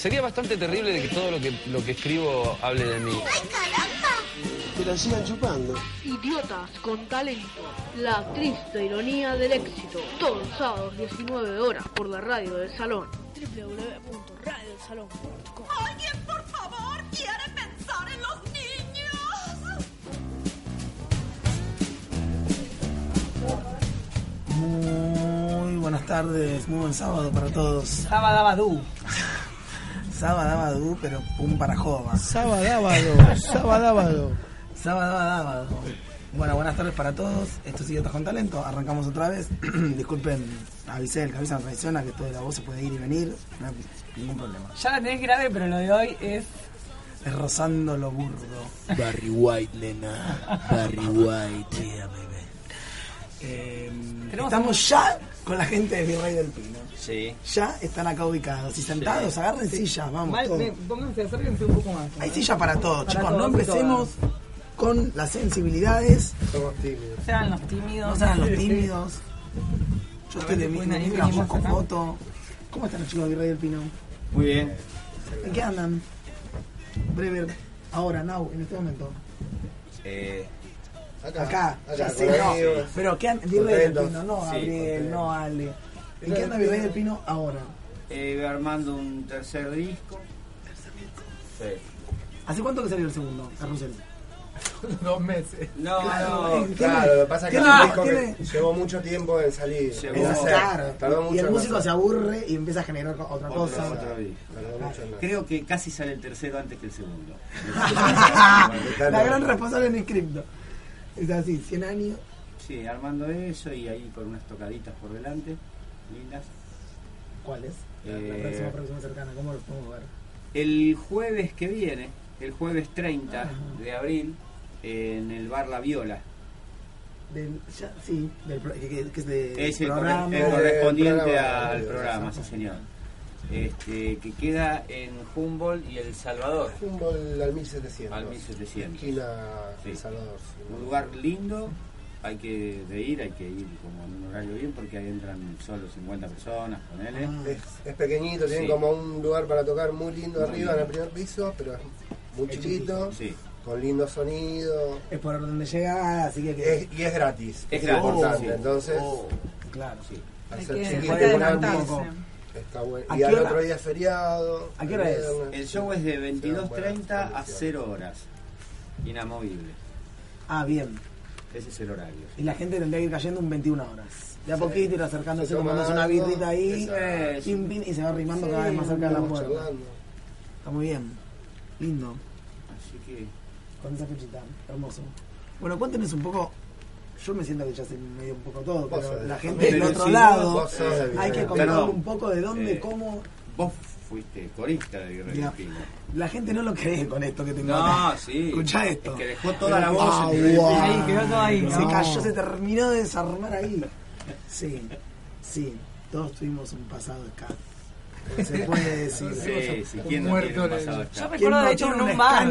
Sería bastante terrible de que todo lo que, lo que escribo hable de mí. Que la sigan chupando. Idiotas con talento. La triste ironía del éxito. Todos los sábados 19 horas por la radio del salón. www.radiodelsalón.com ¡Alguien, por favor, quiere pensar en los niños! Muy buenas tardes, muy buen sábado para todos. Sabadabadú. Sabadabadú, pero un para jova. Sabadabado. Sabadabado. Sabadabadú. Bueno, buenas tardes para todos. Esto es Idiotas con Talento. Arrancamos otra vez. Disculpen, avisé el cabeza me traiciona que toda la voz se puede ir y venir. No hay ningún problema. Ya la tenés grave, pero lo de hoy es. Es rozando lo burdo. Barry White, nena. Barry White. Yeah, baby. Eh, estamos ya con la gente de Virrey del Pino. Sí. Ya están acá ubicados y sentados. Agarren sillas, vamos. Mal, pónganse, acérquense un poco más. ¿no? Hay silla para todos, Para chicos. todos no empecemos con las sensibilidades. Somos tímidos. No sean los tímidos. No sean los tímidos. Yo estoy de mi busco acá. foto. ¿Cómo están los chicos de Virrey del Pino? Muy bien. ¿En qué andan? Breve, ahora, now, en este momento. Eh, Acá, Acá, ya con sé, no. Pero ¿qué andan? Virrey del. Pino, no Sí, Gabriel, no Ale. ¿En qué anda Virrey del Pino ahora? Eh, armando un tercer disco. Sí. ¿Hace cuánto que salió el segundo, Carrusel? Dos meses. No, no. ¿Tiene- Claro, lo que pasa es que un disco que llevó mucho tiempo en salir. Llevó- en hacer. claro. Tardó Y el músico se aburre y empieza a generar otra cosa. disco. Mucho. Creo que casi sale el tercero antes que el segundo. La gran responsable en el cripto. Es así, 100 años. Sí, armando eso y ahí con unas tocaditas por delante, lindas. ¿Cuál es? La, la Eh, próxima, próxima cercana, ¿cómo lo podemos ver? El jueves que viene, el jueves 30 Ajá. de abril, en el bar La Viola. Del, ya, sí, del, que, es de Es el, programa. corre- el correspondiente programa, al programa, sí señor. Este, que queda en Humboldt y El Salvador, Humboldt al 1700. al 1700. Esquina Sí. El Salvador. sí. Un lugar lindo, hay que de ir, hay que ir como en un horario bien porque ahí entran solo 50 personas, ponele. Ah. Es, es pequeñito, tiene Sí. como un lugar para tocar muy lindo Muy arriba lindo. en el primer piso, pero es muy Es chiquito, Sí, con lindo sonido. Es por donde llega, así que. que- Es- y es gratis. Es gratis, importante. sí. Entonces, Oh, claro. sí. al Hay ser que, chiquito, adelantarse. está bueno. ¿A Y al hora? otro día es feriado. ¿A qué hora es? El show es de Serán 22.30 a buenas 0 horas. Inamovible. Ah, bien. Ese es el horario. Y la gente tendría que ir cayendo un 21 horas. De a Sí. poquise ir acercándose, Se tomándose una birrita ahí, exacto. pim, pim, y se va arrimando cada vez más Sí, cerca de la puerta. charlando. Está muy bien. Lindo. Así que Con esa fechita. Hermoso. Bueno, cuéntenos un poco. Yo me siento que ya sé medio un poco todo, pero la gente del otro Sí, lado hay que Perdón. un poco de dónde, Eh, cómo. vos fuiste corista de Virrey Pino. La gente no lo cree con esto que tengo No, sí. Escuchá esto. Es que dejó toda la voz en Ah, Virrey del guau. Pino. Ahí, quedó todo ahí, Se ¿no? cayó, se terminó de desarmar ahí. Sí, sí. Todos tuvimos un pasado acá. Se puede decir. Sí, sí, ¿quién no muerto un en el- pasado Yo recuerdo ¿Quién no de hecho en un bar.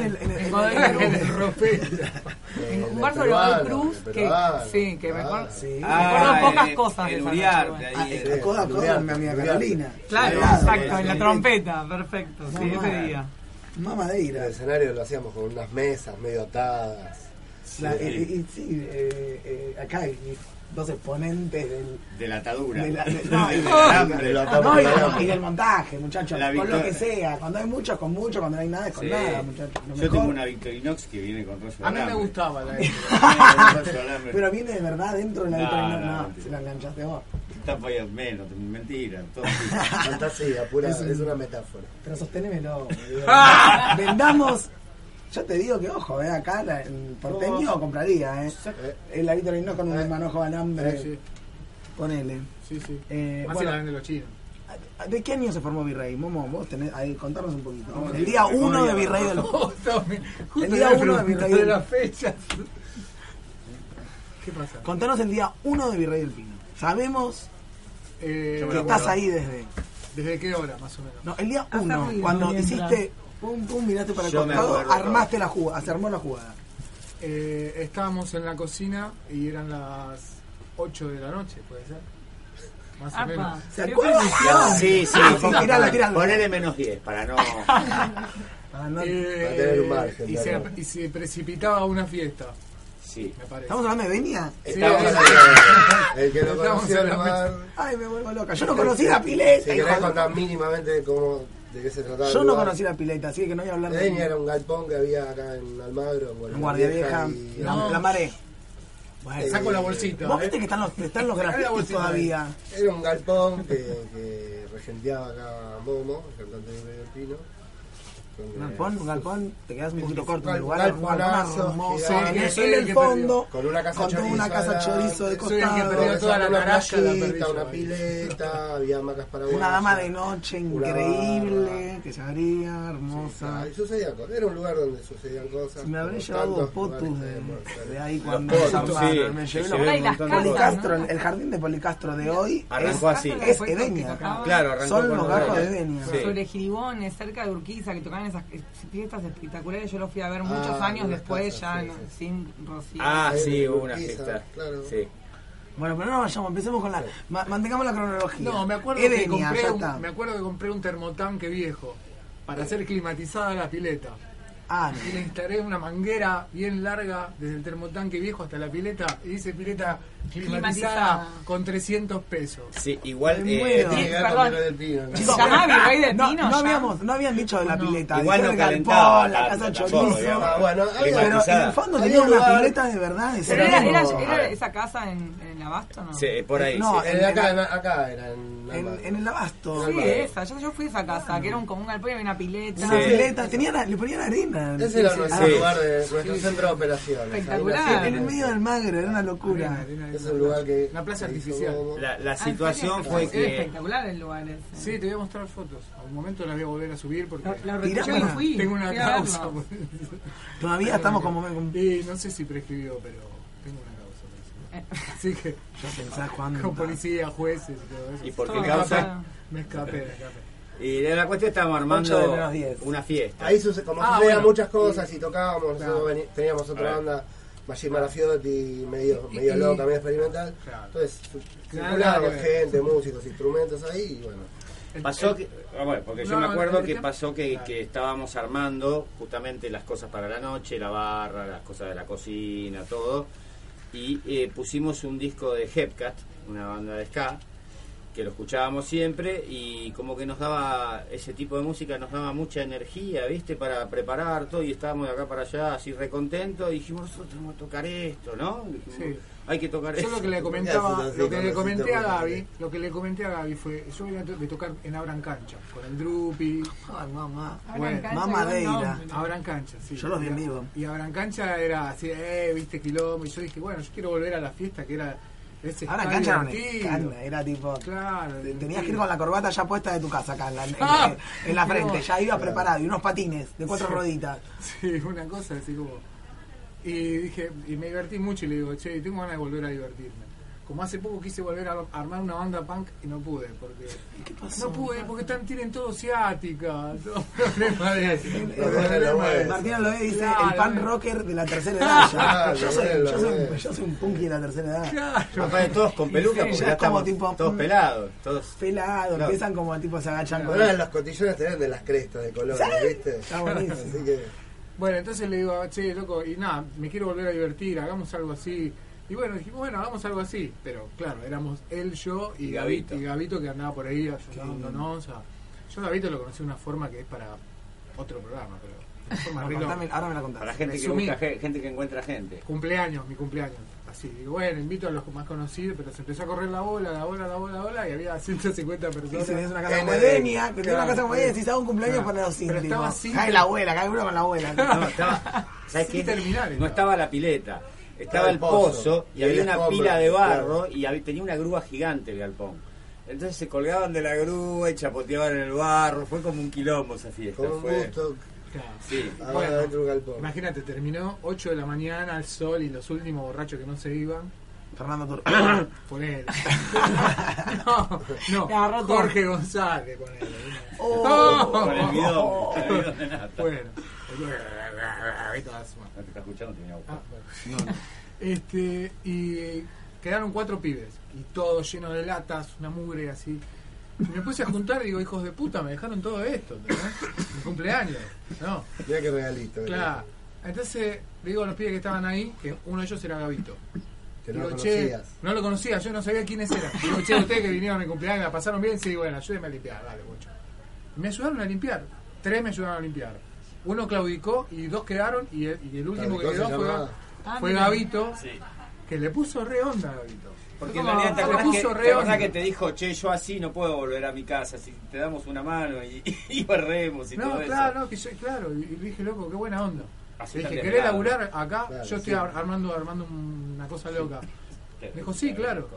en un bar sobre Godoy Cruz, que sí, que me Ah, acuerdo. Sí. Me acuerdo Ah, pocas cosas de el Uriarte, ahí. Ah, Sí, está codo a codo Uriarte, con mi amiga. Carolina. Claro, exacto, en la trompeta, perfecto, sí, Mamá. ese día. En Mamadera. el escenario lo hacíamos con unas mesas medio atadas. La- sí, eh, eh, acá dos exponentes del, De la atadura. de la- de- no, y Del alambre. no, y, y montaje, muchachos. La Con lo que sea. Cuando hay muchos, con mucho. Cuando no hay nada, es con Sí. nada, muchachos. Yo mejor- tengo una Victorinox que viene con rollo A mí me gustaba la alambre. Pero viene de verdad dentro de la No, vitrina. no, No, se la enganchaste vos. Tapa ya menos, mentira. Todo Fantasía, pura, Es es, un- una metáfora. Pero sostenémelo. boludo. Vendamos. Yo te digo que, ojo, eh, acá la- el porteño compraría, ¿eh? Eh, El Vitorino con un Eh. manojo de alambre. Sí, sí. Ponele. Sí, sí. Eh, Más bueno, si la venden los chinos. ¿De qué año se formó Virrey? Momo, vos tenés, ahí, contarnos un poquito. El día 1 de Virrey del Justo El día 1 de Virrey de las fechas. ¿Qué pasa? Contanos el día 1 de Virrey del Pino. Sabemos Eh, que estás ahí desde. ¿Desde qué hora, más o menos? No, el día Hasta 1, ruido, cuando hiciste pum pum, miraste para el Yo me costado, acuerdo armaste la jugada, se armó la jugada. Eh, estábamos en la cocina y eran las 8 de la noche, puede ser. Más o Apa. menos. ¿Se acuerdan? Sí, sí. Tirala, tirala. Ponele menos 10 para no. Para no- Eh, Para tener un margen, y, se, claro. y se precipitaba una fiesta, Sí. me parece. ¿Estamos hablando de? Estamos Sí, hablando de- el que lo Estamos conoció en el la lugar. Ay, me vuelvo loca. Yo no conocí la pileta. Si hijo querés de- contar mínimamente cómo, de qué se trataba. Yo no conocí la pileta, así que no voy a hablar de era un galpón que había acá en Almagro, en en Guardia Vieja, y- la, la maré. Bueno, Saco la bolsita. Vos ¿eh? viste que están los, están los la grafitis todavía. Era un galpón que, que regenteaba acá Momo, el cantante de Pino. Galpón, un galpón, te quedas un poquito corto en el lugar. Un galpón galponazo hermoso. En el el que fondo, Con una casa con chorizo. una casa chorizo de Soy el que costado. perdió toda la una naranja, una pileta, había hamacas para Una dama de noche increíble, que se abría, hermosa. Y sucedían cosas. Era un lugar donde sucedían cosas. Me habré llevado potus de, ahí cuando potus, se armaron. sí, Me llevé los Policastro, el jardín de Policastro de hoy Arrancó es, así. es Edenia. Claro, arrancó Son los gajos de Edenia. Sobre Giribones, cerca de Urquiza, que tocaban esas eh, fiestas espectaculares. Yo lo fui a ver muchos Ah, años unas después, casas, ya sí, no- sí. sin Rocío. Ah, sí, hubo una fiesta. claro. Sí. Bueno, pero no vayamos, empecemos con la. ma- mantengamos la cronología. No, me acuerdo, que compré un, me acuerdo que compré un termotanque viejo para hacer climatizada la pileta. Ah, Y le instalé una manguera bien larga desde el termotanque viejo hasta la pileta y hice pileta climatizada, Climatizada. con 300 pesos. Sí, igual. Eh, muero. Y- Llegar perdón. del Pino, ¿no? ¿Se llamaba Virrey de no, no habíamos, no habían dicho de la pileta. Igual no calentaba galpón, la casa chorizo. Ah, bueno, había- Pero en el fondo tenía un una pileta de verdad. ese Pero era era, era, esa casa en, en el Abasto, ¿no? Sí, por ahí. No, sí. En- acá, en- acá era en en, en el abasto. Sí, esa. Yo, yo fui a esa casa, que era un, como un galpón y había una pileta. Una pileta, tenía le ponían arena. Ese era Sí, nuestro Sí. lugar, de, nuestro centro de operaciones. Espectacular. En el medio del magro, era una locura. Es un lugar que. Una plaza artificial. La, la Ah, ¿en situación fue que. espectacular el lugar ese. Sí, te voy a mostrar fotos. A un momento las voy a volver a subir porque tengo una causa. verlo. Todavía estamos como. no sé si prescribió, pero tengo una causa. parece. Así que Ya pensás cuándo. con policía, jueces y todo eso. ¿Y por qué causa? Me escapé, me escapé. Y de la cuestión estábamos armando una fiesta. Ahí suce- como Ah, sucedían bueno. muchas cosas y tocábamos, Claro. teníamos otra banda, Maggi Marafiotti, medio, Y- medio y- loca, medio experimental. Claro. Entonces, Claro, circulaba ver. gente, músicos, instrumentos ahí y bueno. Pasó que, bueno, porque yo No, me acuerdo que pasó que, Claro. que estábamos armando justamente las cosas para la noche, la barra, las cosas de la cocina, todo, y eh, pusimos un disco de Hepcat, una banda de ska, que lo escuchábamos siempre y como que nos daba ese tipo de música nos daba mucha energía, ¿viste? Para preparar todo y estábamos de acá para allá así recontentos y dijimos, nosotros tenemos que tocar esto, ¿no? Dijimos, Sí. Hay que tocar Yo esto. lo que le comentaba, lo que le comenté a. Gaby, lo que le comenté a Gaby fue, yo venía de tocar en Abran Cancha, con el Drupi, Ay, mamá. Abran Bueno, cancha, Mamá Deira. Abran Cancha, sí. Yo los vi en Y- vivo. Y Abran Cancha era así, eh, viste, quilombo, y yo dije, bueno, yo quiero volver a la fiesta que era ese Ahora en cancha escándalo, era tipo. Claro. Tenías que ir con la corbata ya puesta de tu casa acá en la, en- Ah, en la qué frente, ya ibas preparado y unos patines de cuatro Sí. rueditas. Sí, una cosa así como. Y dije, y me divertí mucho y le digo, che, tengo ganas de volver a divertirme. Como hace poco quise volver a armar una banda punk y no pude, porque. ¿Qué pasó? No pude, porque están, tienen todo ciática, todo problema de. De- Martina Loé dice Claro, el pan rocker de la tercera edad. yo, soy, bueno, yo, soy, bueno. yo soy un punky de la tercera edad. Claro. Aparte, todos con peluca porque ya estamos tipo, todos pelados, todos Pelado, Claro. empiezan como tipo se agachan con Ahora los cotillones te venden las crestas de colores, ¿Sí? ¿viste? Está buenísimo. Así que. Bueno, entonces le digo, che, loco, y nada, me quiero volver a divertir, hagamos algo así. Y bueno, dijimos, bueno, hagamos algo así. Pero claro, éramos él, yo y, Y Gavito. Y Gavito que andaba por ahí ayudándonos. a- Yo a Gavito lo conocí de una forma que es para otro programa, pero de forma. Contame, ahora me la contás. para gente que busca ge- gente que encuentra gente. Cumpleaños, mi cumpleaños. Así, digo, bueno, invito a los más conocidos, pero se empezó a correr la bola, la bola, la bola, la bola, y había 150 Y personas. tenés una casa como. Edenia, que tenés una casa como Edenia, sí. si un cumpleaños Claro. para los Pero íntimos. estaba sin- Cae la abuela, cae uno con la abuela. No, estaba, ¿sabes qué? No estaba la pileta, estaba el pozo y y había una escombro, pila de barro claro. y había- tenía una grúa gigante el galpón. Entonces se colgaban de la grúa y chapoteaban en el barro. Fue como un quilombo esa fiesta. Como fue... gusto. Claro. Sí. Ahora Bueno. Imagínate, terminó 8 de la mañana al sol y los últimos borrachos que no se iban. Fernando Tur. Por él. no, no. Jorge González con él. Oh. Con el bidón, con el bidón nata. Bueno. Y todas- No te está escuchando, tenía boca. Ah, bueno. Este, y quedaron cuatro pibes. Y todo lleno de latas, una mugre así. Y me puse a juntar y digo, hijos de puta, me dejaron todo esto. ¿entendés? Mi cumpleaños. No, Mira qué regalito. claro. Entonces, digo a los pibes que estaban ahí, que uno de ellos era Gavito. Que no Digo, lo che, conocías. no lo conocía, yo no sabía quiénes eran. Digo, che, ustedes que vinieron a mi cumpleaños, la pasaron bien, sí, bueno, ayúdenme a limpiar, dale, mucho. Me ayudaron a limpiar. Tres me ayudaron a limpiar. Uno claudicó y dos quedaron, y el, y el último que quedó fue, fue Sí. que le puso re onda a Gavito. Porque en realidad te Le acordás, que, puso re te acordás que te dijo, che, yo así no puedo volver a mi casa, si te damos una mano y, y barremos y No, todo claro, eso. no, que yo, claro, y, y dije, loco, qué buena onda. Así Le dije, ¿querés laburar acá? Claro, yo estoy sí. ar- armando, armando una cosa loca. Me dijo, sí, claro.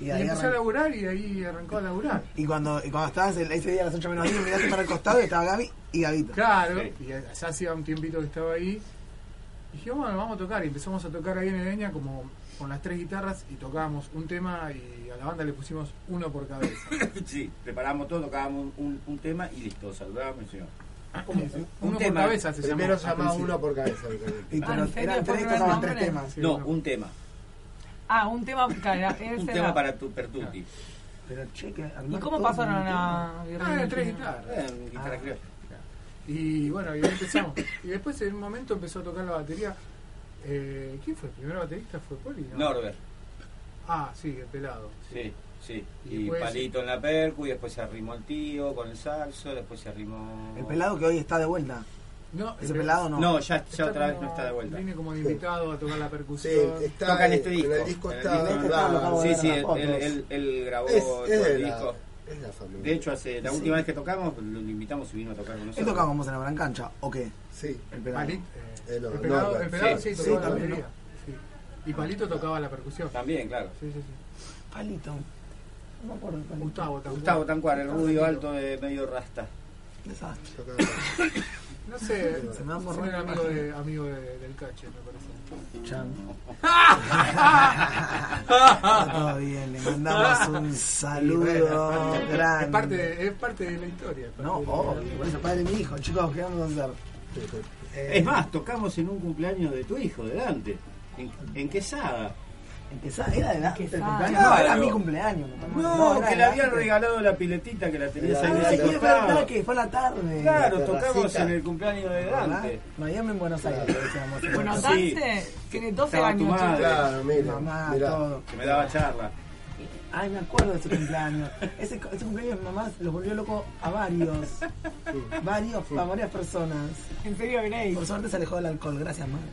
Y, Y ahí empecé a arran- laburar y ahí arrancó a laburar. y cuando, y cuando estabas el- ese día a las 8 menos 10, miraste para el costado y estaba Gaby y Gabito. Claro, Sí. y ya hacía un tiempito que estaba ahí. Y dije, bueno, vamos a tocar. Y empezamos a tocar ahí en Edeña como con las tres guitarras y tocábamos un tema y a la banda le pusimos uno por cabeza. Sí, preparamos todo, tocábamos un, un tema y listo, saludábamos y señor. Como Un uno por tema. cabeza se Primero se llamaba uno por cabeza. Y Ah, pero ¿en serio? eran ¿Fue tres, tocaban temas. Sí, No, un tema. Ah, un tema. claro, Un tema para tu pertuti. Pero che, que ¿Y cómo pasaron a Ah, tres guitarras. Eh, guitarra Ah. criolla. Y bueno, y ahí empezamos. Y después en un momento empezó a tocar la batería. Eh, ¿Quién fue? ¿El primer baterista fue Poli? no? Norbert, Ah, sí, el pelado. sí, sí. Y Y, después- palito en la percu y después se arrimó el tío con el salso, después se arrimó... El pelado que hoy está de vuelta. No, Ese el- pelado no. No, ya, ya otra vez no está de vuelta. Viene como de invitado a tocar la Sí, percusión. está Toca en este disco. En el disco En el está. disco Sí, sí, él, grabó Es, todo es el disco. Es la familia. De hecho, hace la Sí. última vez que tocamos, lo invitamos y vino a tocar con ¿Él nosotros. tocábamos en la gran cancha o qué? Sí. El pelado. Palit- Eh, eh, no, el pelado, Norbert. el pelado Sí, sí, sí, tocaba la también, batería. Sí. Y Palito tocaba la percusión. También, claro. Sí, sí, sí. Palito. No me acuerdo. Palito. Gustavo también. Gustavo Tancuar, el rubio alto de medio rasta. Desastre. No sé, Se me va a borrar era amigo, de, amigo de- del cache, me parece. Chan. Está todo bien, le mandamos un saludo grande. Es parte, de, es parte de la historia. es parte No, de la- obvio, por eso padre de mi hijo, chicos, ¿qué vamos a hacer? Eh, Es más, tocamos en un cumpleaños de tu hijo, de Dante, en, en Quesada. Empezá, era de la, el Quesada. cumpleaños. No, era mi cumpleaños. No, era que le habían antes. regalado la piletita que la tenías ahí en Ay, ese sí, es verdad costado. que fue a la tarde. Claro, La tocamos en el cumpleaños de ¿Verdad? Dante. Miami en Buenos Aires, decíamos. Bueno, Sí. Dante tiene 12 Estaba tu años. Claro, Mi mira. mamá, todo. Que me daba charla. Ay, me acuerdo de ese cumpleaños. Ese, ese cumpleaños mi mamá los volvió loco a varios. varios, a varias personas. En serio, Grace. Por suerte se alejó del alcohol, gracias, madre.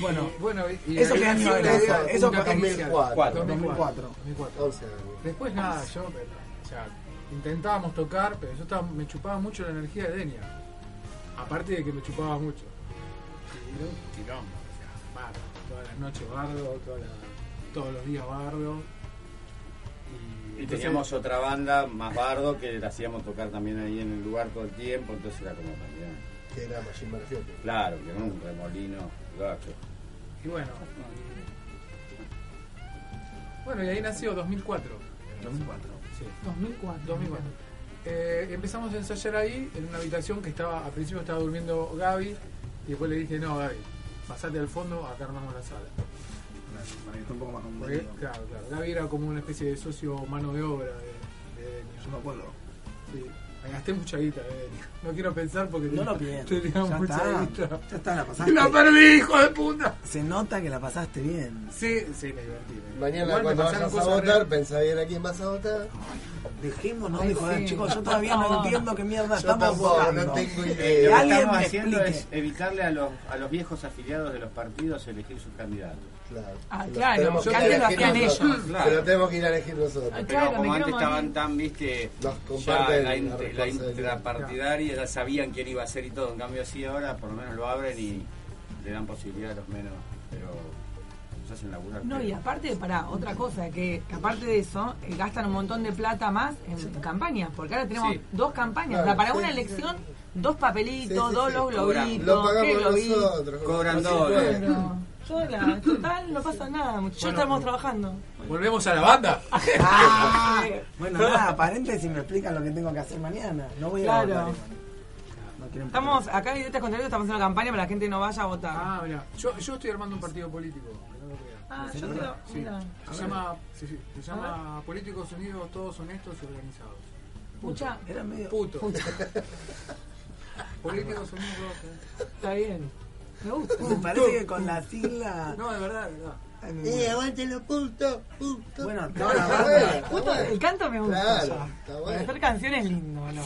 Bueno, Bueno, y, ¿Eso qué año era? Eso- fue inicial. 2004. 2004. 2004. 2004. 11 años. Después nada, yo o sea, intentábamos tocar, pero yo estaba, me chupaba mucho la energía de Denia. Aparte de que me chupaba mucho. Y era un quilombo, o sea, bardo. Todas las noches bardo, toda la- todos los días bardo. Y, Y entonces- teníamos otra banda más bardo que la hacíamos tocar también ahí en el lugar todo el tiempo, entonces era como también. Que era Machine. Claro, que era un remolino gacho. Y bueno. y- bueno, y ahí nació 2004. 2004. Sí. 2004. 2004. Eh, empezamos a ensayar ahí, en una habitación que estaba, al principio estaba durmiendo Gaby, y después le dije, no, Gaby, pasate al fondo, acá armamos la sala. Un poco más Porque, claro, claro, Gaby era como una especie de socio mano de obra de, de Denis. Yo me acuerdo. Sí. Me gasté mucha guita Denis. No quiero pensar porque No lo tenía pienses. tenía Ya mucha está. guita. Ya está, la pasaste. la perdí, hijo de puta. Se nota que la pasaste bien. Sí, sí, me divertí. me. Mañana Igual cuando vayas a votar, re- pensá bien a quién vas a votar. Dejémonos de joder, sí. chicos. Yo todavía no favor. entiendo qué mierda Yo estamos tampoco, votando. no tengo Eh, idea. Lo que alguien estamos haciendo explique. es evitarle a los, a los viejos afiliados de los partidos elegir sus candidatos. Claro. Ah, claro, tenemos que que antes lo elegir hacían nosotros. ellos. Claro. Pero tenemos que ir a elegir nosotros. Ah, Pero como antes estaban tan, viste, ya comparten la, la int- la intrapartidaria, ya sabían quién iba a ser y todo. En cambio, así ahora por lo menos lo abren y le dan posibilidad a los menos. Pero nos hacen laburar. No, y aparte, para otra cosa, que, que aparte de eso, eh, gastan un montón de plata más en campañas, porque ahora tenemos Sí. dos campañas. Claro, o sea, para sí, una elección, dos papelitos, Sí, sí, dos los Cobran. globitos, Lo pagamos nosotros. Cobran dólares. Sola, total, no pasa nada, muchachos. Bueno, estamos trabajando. Volvemos a la banda. Ah, bueno, nada, paréntesis me explican lo que tengo que hacer mañana. No voy a votar. No Estamos, acá en Idiotas Contrarios estamos haciendo campaña para que la gente no vaya a votar. Ah, mira, yo, yo estoy armando un partido político. Ah, yo te lo. Sí. mira. Se llama, sí, sí, se llama Políticos Unidos Todos Honestos y Organizados. Pucha, Era medio. Puto. Políticos Unidos. está bien. Me gusta. Me parece que con la sigla. No, de verdad. Ay, me ¡Eh, los puntos! ¡Puntos! Bueno, Puto, bueno. el canto me gusta. Claro, ya. está bueno. hacer canciones lindo, ¿no?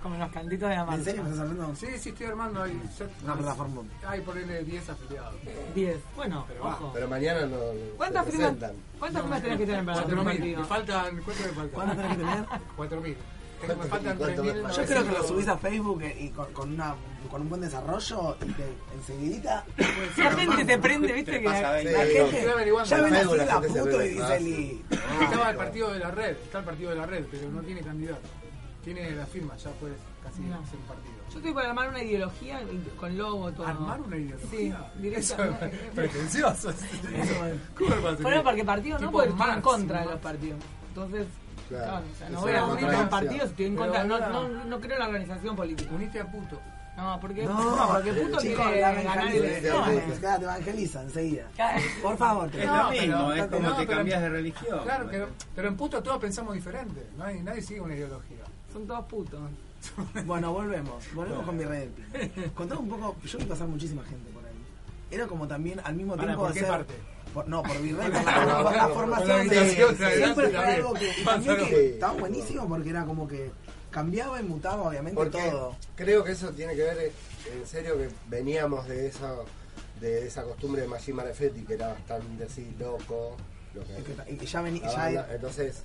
Como los cantitos de la ¿En marcha. serio me estás hablando? Sí, sí, estoy armando ahí. Una plataforma. Hay ponerle 10 afiliados. 10. Bueno, Pero ojo. Pero mañana no. ¿Cuántas presentan. ¿cuántas firmas tenés que tener para hacer un 4.000. partido? Me faltan. ¿Cuánto me faltan? ¿Cuánto tenés que tener? 4.000. Tengo- Me ¿Cuánto- faltan cuánto 3.000. me- Yo creo que lo subís a Facebook eh, y con, con una, con un buen desarrollo y te enseguidita La gente te prende, viste Te que. la- Sí, gente ya ve la Facebook la puto y dice más. li. Estaba el partido de la red, está el partido de la red, pero no tiene candidato. Tiene la firma, ya puedes casi No. hacer un partido. Yo estoy para armar una ideología con logo, todo. ¿Armar una Sí, ideología? Eso directamente. pretencioso. ¿Cómo va a ser? Bueno, porque partido no, porque estoy en contra de los partidos. Entonces, Claro. claro, o sea, no voy a unirme a un contradicción. partido si estoy en Pero contra. No, no, no creo en la organización política. Uniste a puto. No, porque, No, no, porque puto chicos, quiere la ganar evangeliza, elecciones. claro, te evangeliza enseguida. Por favor, te Es No, lo mismo, pero- es como no, te pero- cambias de religión. Claro, pero, pero en puto todos pensamos diferente. Nadie, nadie sigue una ideología. Son todos putos. Bueno, volvemos. Volvemos con mi red. Contame un poco, yo vi pasar muchísima gente por ahí. Era como también al mismo tiempo ¿por qué hacer- parte? Por- no, por Virrey, por la, por la formación de, siempre fue algo que, y también. que estaba buenísimo porque era como que cambiaba y mutaba obviamente Porque todo. creo que eso tiene que ver, eh, en serio, que veníamos de esa de esa costumbre de Majin Marefetti, que era bastante así loco. Lo que, Y que, y que ya venía, ya, entonces,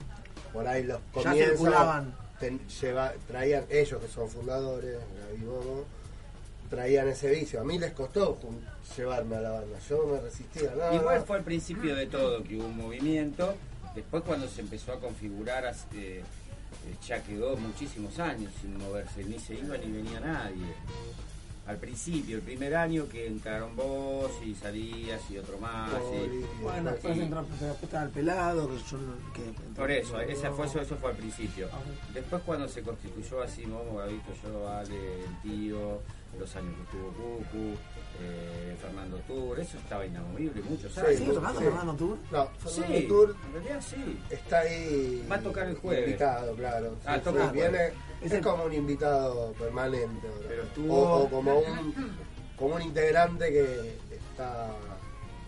por ahí los Ya comienzos circulaban. ten- lleva- traían, ellos que son fundadores, Gaby Bobo, traían ese vicio. A mí les costó llevarme a la banda, yo me resistía. No, Igual no. fue al principio de todo que hubo un movimiento. Después cuando se empezó a configurar, eh, ya quedó muchísimos años sin moverse, ni se iba ni venía nadie. Al principio, el primer año que entraron vos y salías y otro más. y- bueno, después y- entró el pelado, que yo que por eso, esa fue, eso, eso fue al principio. Después cuando se constituyó así, Momo, Gabito, yo, Ale, el tío, los años que estuvo Cucu, eh, Fernando Tour, eso estaba inamovible muchos Sí, años. ¿Sigue tocando sí. Fernando Tour? No, Sí, Fernando Tour en realidad sí. está ahí. Va a tocar el jueves. Invitado, claro. Ah, Sí, toca sí, viene, es, como un invitado permanente. ahora. Pero estuvo- o, o como un como un integrante que está,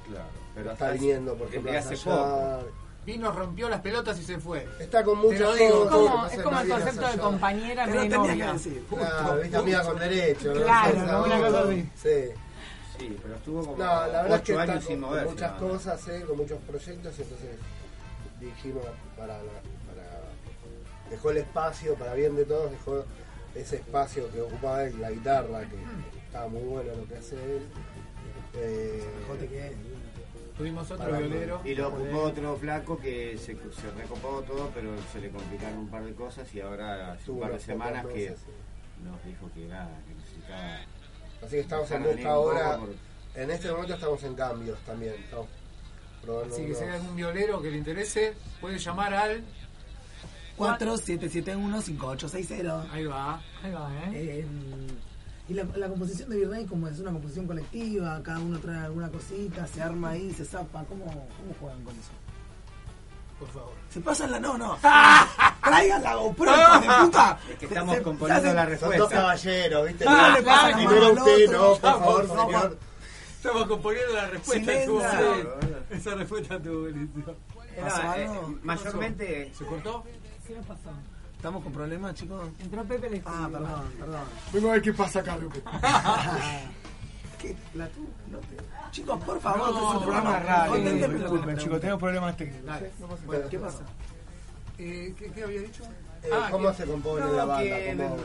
Claro, pero está hasta viniendo, por ejemplo, a hace poco. Vino, rompió las pelotas y se fue. Está con lo digo, Es como, entonces es como el concepto de compañera Que no novia. decir. Claro, viste amiga con derecho. ¿no? Claro, una cosa así. Sí. Sí, pero estuvo como No, la verdad es que ocho está años con, muchas cosas, ¿eh? con muchos proyectos, y entonces dijimos para, la- para dejó el espacio para bien de todos, dejó ese espacio que ocupaba él, la guitarra, que estaba muy bueno lo que hace él. Eh, Jote que es. Tuvimos otro violero. Y lo ocupó otro flaco que se, se recopó todo, pero se le complicaron un par de cosas y ahora hace un par de semanas que nos dijo que nada, que necesitaba... Así que estamos en busca ahora. por- En este momento estamos en cambios también. Estamos probando Así que si hay algún violero que le interese, puede llamar al. 4771-5860. Ahí va. Ahí va, ¿eh? Eh, y la, la composición de Virrey como es una composición colectiva, cada uno trae alguna cosita, se arma ahí, se zapa, ¿cómo, cómo juegan con eso? Por favor. Se pasan la no, no. Traigan la GoPro, de puta. Es que estamos Se- componiendo se la hacen- Son dos respuesta. caballeros, ¿viste? Ah, No, le pasan mano al usted, no, por favor, vamos. señor. Estamos componiendo la respuesta. Esa respuesta estuvo buenísima. ¿Pasó Era, algo? eh, mayormente... ¿Se cortó? ¿Qué le pasó? ¿Estamos con problemas, chicos? Entró Pepe le Ah, perdón, perdón. Vengo a ver qué pasa acá, Lupe. ¿Qué? ¿La tu? No te- Chicos, por favor, No, es un programa raro. disculpen, chicos, tenemos problemas técnicos. Dale. Bueno, ¿Qué pasa? Eh, ¿qué, qué había dicho? Eh, Ah, ¿Cómo que- se compone no, la banda? que- ¿Cómo-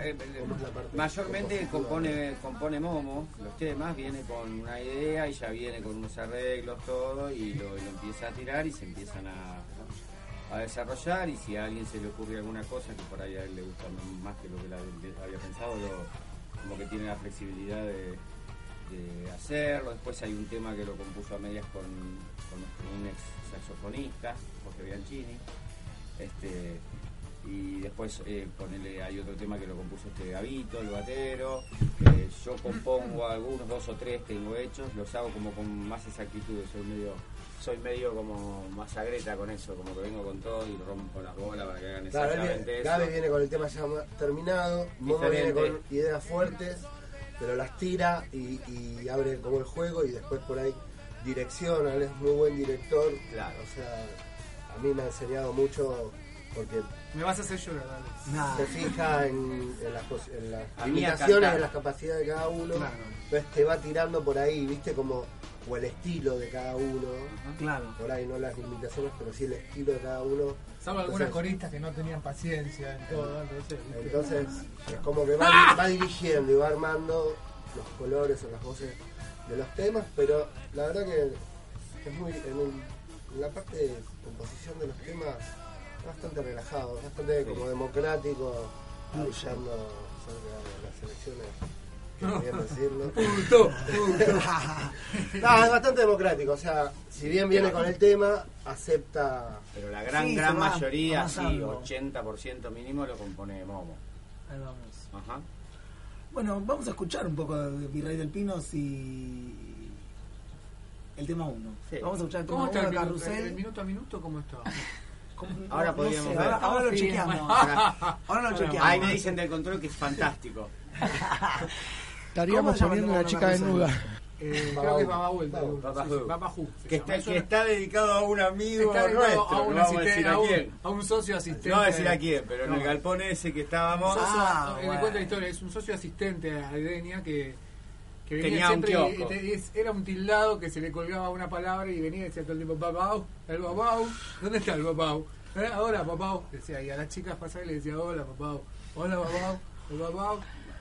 eh, ¿Cómo es la parte mayormente compone, compone Momo los temas, viene con una idea y ya viene con unos arreglos, todo, y lo, lo empieza a tirar y se empiezan a, a desarrollar. Y si a alguien se le ocurre alguna cosa que por ahí a él le gusta más que lo que había pensado, como que tiene la flexibilidad de, hacerlo. Después hay un tema que lo compuso a medias con, un ex saxofonista, Jorge Bianchini. Este, y después eh, ponele, hay otro tema que lo compuso este Gabito, el batero. Yo compongo algunos, dos o tres tengo hechos, los hago como con más exactitud, soy medio, soy medio como más agreta con eso, como que vengo con todo y rompo las bolas para que hagan Claro, exactamente viene- eso. Gaby viene con el tema ya terminado, Momo viene con ideas fuertes, pero las tira y, y abre como el juego y después por ahí direcciona, él es muy buen director. Claro. O sea, a mí me ha enseñado mucho porque Me vas a hacer llorar, dale. Nah. se fija en, en las, en las limitaciones, en las capacidades de cada uno. Claro. Entonces te va tirando por ahí, viste, como o el estilo de cada uno. Claro. Por ahí no las limitaciones, pero sí el estilo de cada uno. Salvo algunas coristas que no tenían paciencia en todo, entonces. ¿viste? Entonces es como que va, va dirigiendo y va armando los colores o las voces de los temas, pero la verdad que es muy en, la parte de composición de los temas bastante relajado, bastante Sí. como democrático, avisando acerca de las elecciones, bien decirlo. No, es bastante democrático, o sea, si bien viene con el tema, acepta Pero la gran, Sí, gran va mayoría, sí, avanzando. 80% mínimo lo compone Momo. Ahí vamos. Ajá. Bueno, vamos a escuchar un poco de Virrey del Pino si. El tema 1. Sí. Vamos a escuchar el ¿Cómo tema está 1 el el Carrusel. minuto a minuto? ¿Cómo está? ¿Cómo? Ahora No podríamos sé, ver. Ahora, ahora lo chequeamos. Ahora- Ahora lo chequeamos. Ahí me dicen del control que es fantástico. Estaríamos poniendo una chica desnuda. Eh, creo que es Babaú Babajú. Que está, que no- está dedicado a un amigo está nuestro. a un, no vamos a asistente, decir a a, un, quién. a un socio asistente. No vamos a decir a quién, pero en el No. galpón ese que estábamos. socio, Ah, le bueno. cuento la historia, es un socio asistente a Edenia que, que venía Tenía un siempre y era un tildado que se le colgaba una palabra y venía y decía todo el tiempo babau, el babau, ¿dónde está el babau? ¿Eh? Ahora babau, decía, y a las chicas pasaba y le decía hola babau, hola babau, el babau.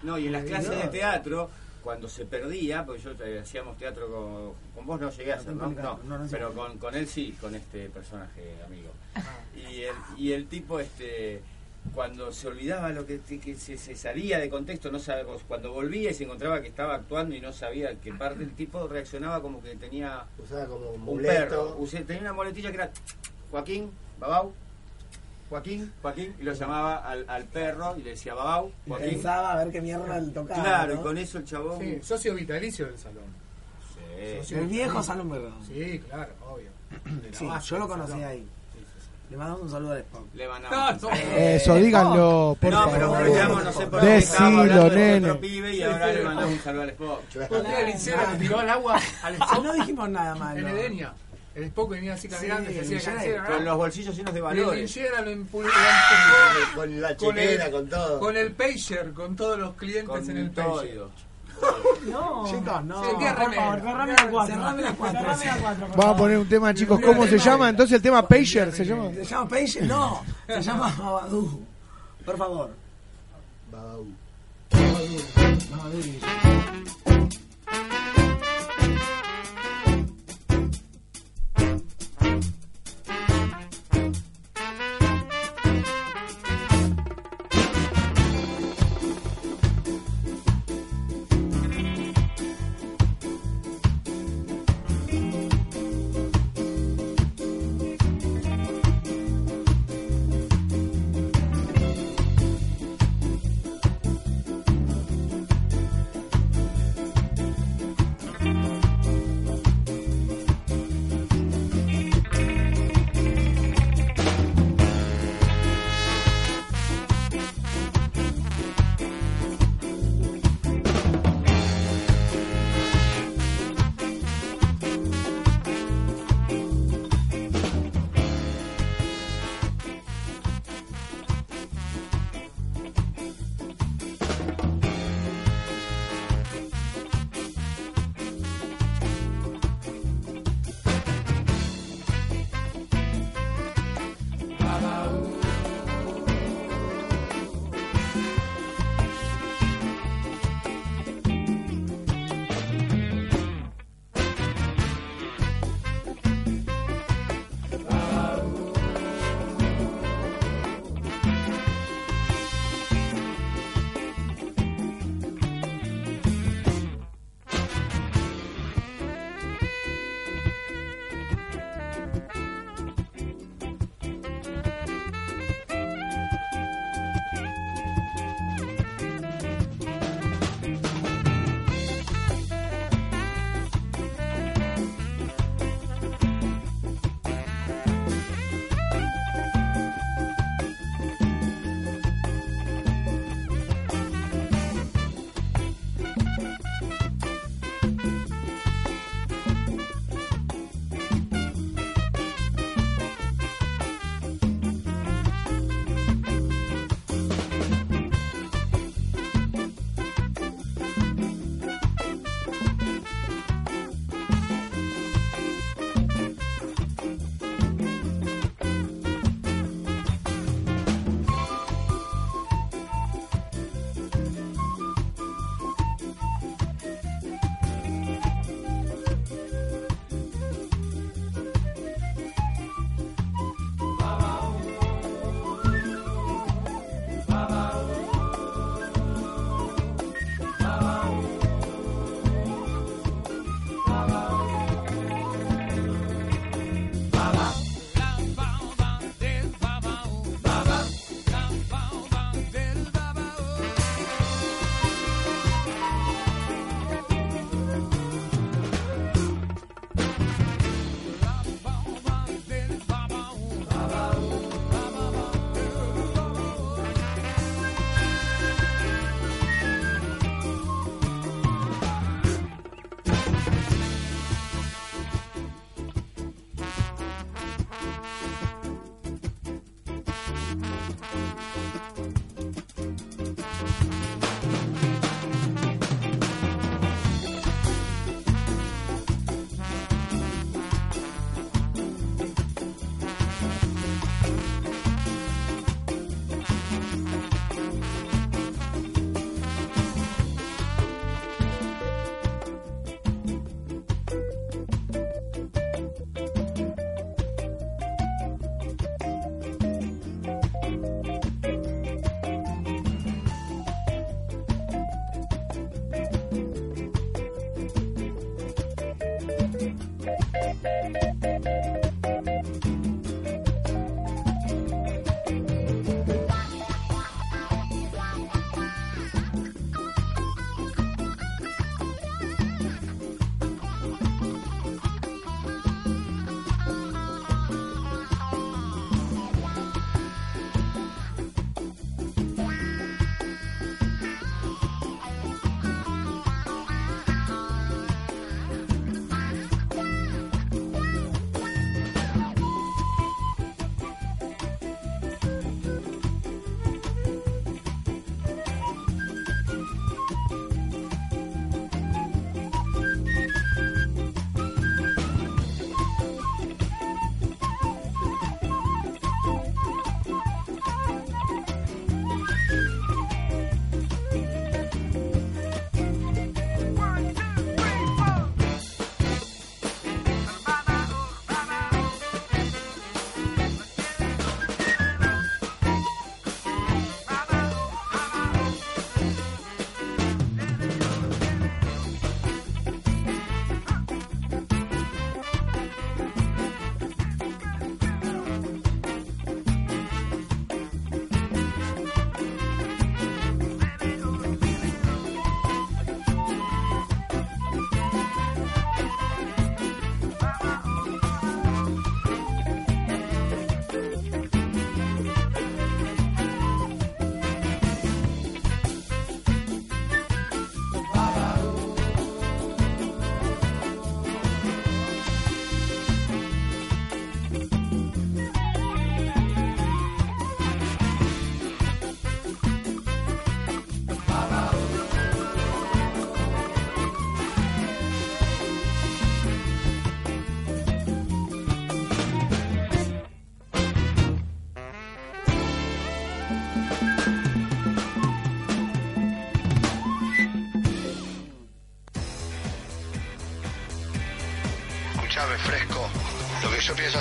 No, y en las clases no. de teatro, cuando se perdía, porque yo eh, hacíamos teatro con, con vos, no llegué a hacer, ¿no? No, No, pero con, con él sí, con este personaje amigo. Ah. Y el, y el tipo, este cuando se olvidaba lo que, que se, se salía de contexto, no sabemos, cuando volvía y se encontraba que estaba actuando y no sabía qué parte, el tipo reaccionaba como que tenía usaba como un muleto. perro, tenía una muletilla que era Joaquín, Babau, Joaquín, Joaquín, y lo llamaba al, al perro y le decía Babau, Joaquín. Pensaba a ver qué mierda le tocaba. Claro, ¿no? y con eso el chabón. Sí, socio vitalicio del salón. Sí. Socio El viejo. Salón Verde. Sí, claro, obvio. Sí, base yo lo conocí salón. ahí. Le mandamos un saludo al Spock. Le mandamos. No, no. Eso, díganlo, por No, pero favor. aprovechamos, no sé por qué Decilo, estábamos hablando de nene. pibe y ahora le mandamos un saludo al Spock. Día el tiró al agua al Ah, Spock no dijimos nada malo. en Edenia. El Spock venía así caminando y se el hacía cancera. Con los bolsillos llenos de Y el valores. Licera lo lo Con la Con chequera, el- con todo. con el pager, con todos los clientes Con en el todo. pager. No. Chicos, no. Sí, ¿qué Por favor, cerrame la 4. Cerrame la cuatro. Cerrame la 4. Vamos a poner un tema, chicos. ¿Cómo se llama? Entonces el tema Pager se llama. ¿Se llama Paige? No, se llama Babadú. Por favor. Babau. Babadú. Babadú.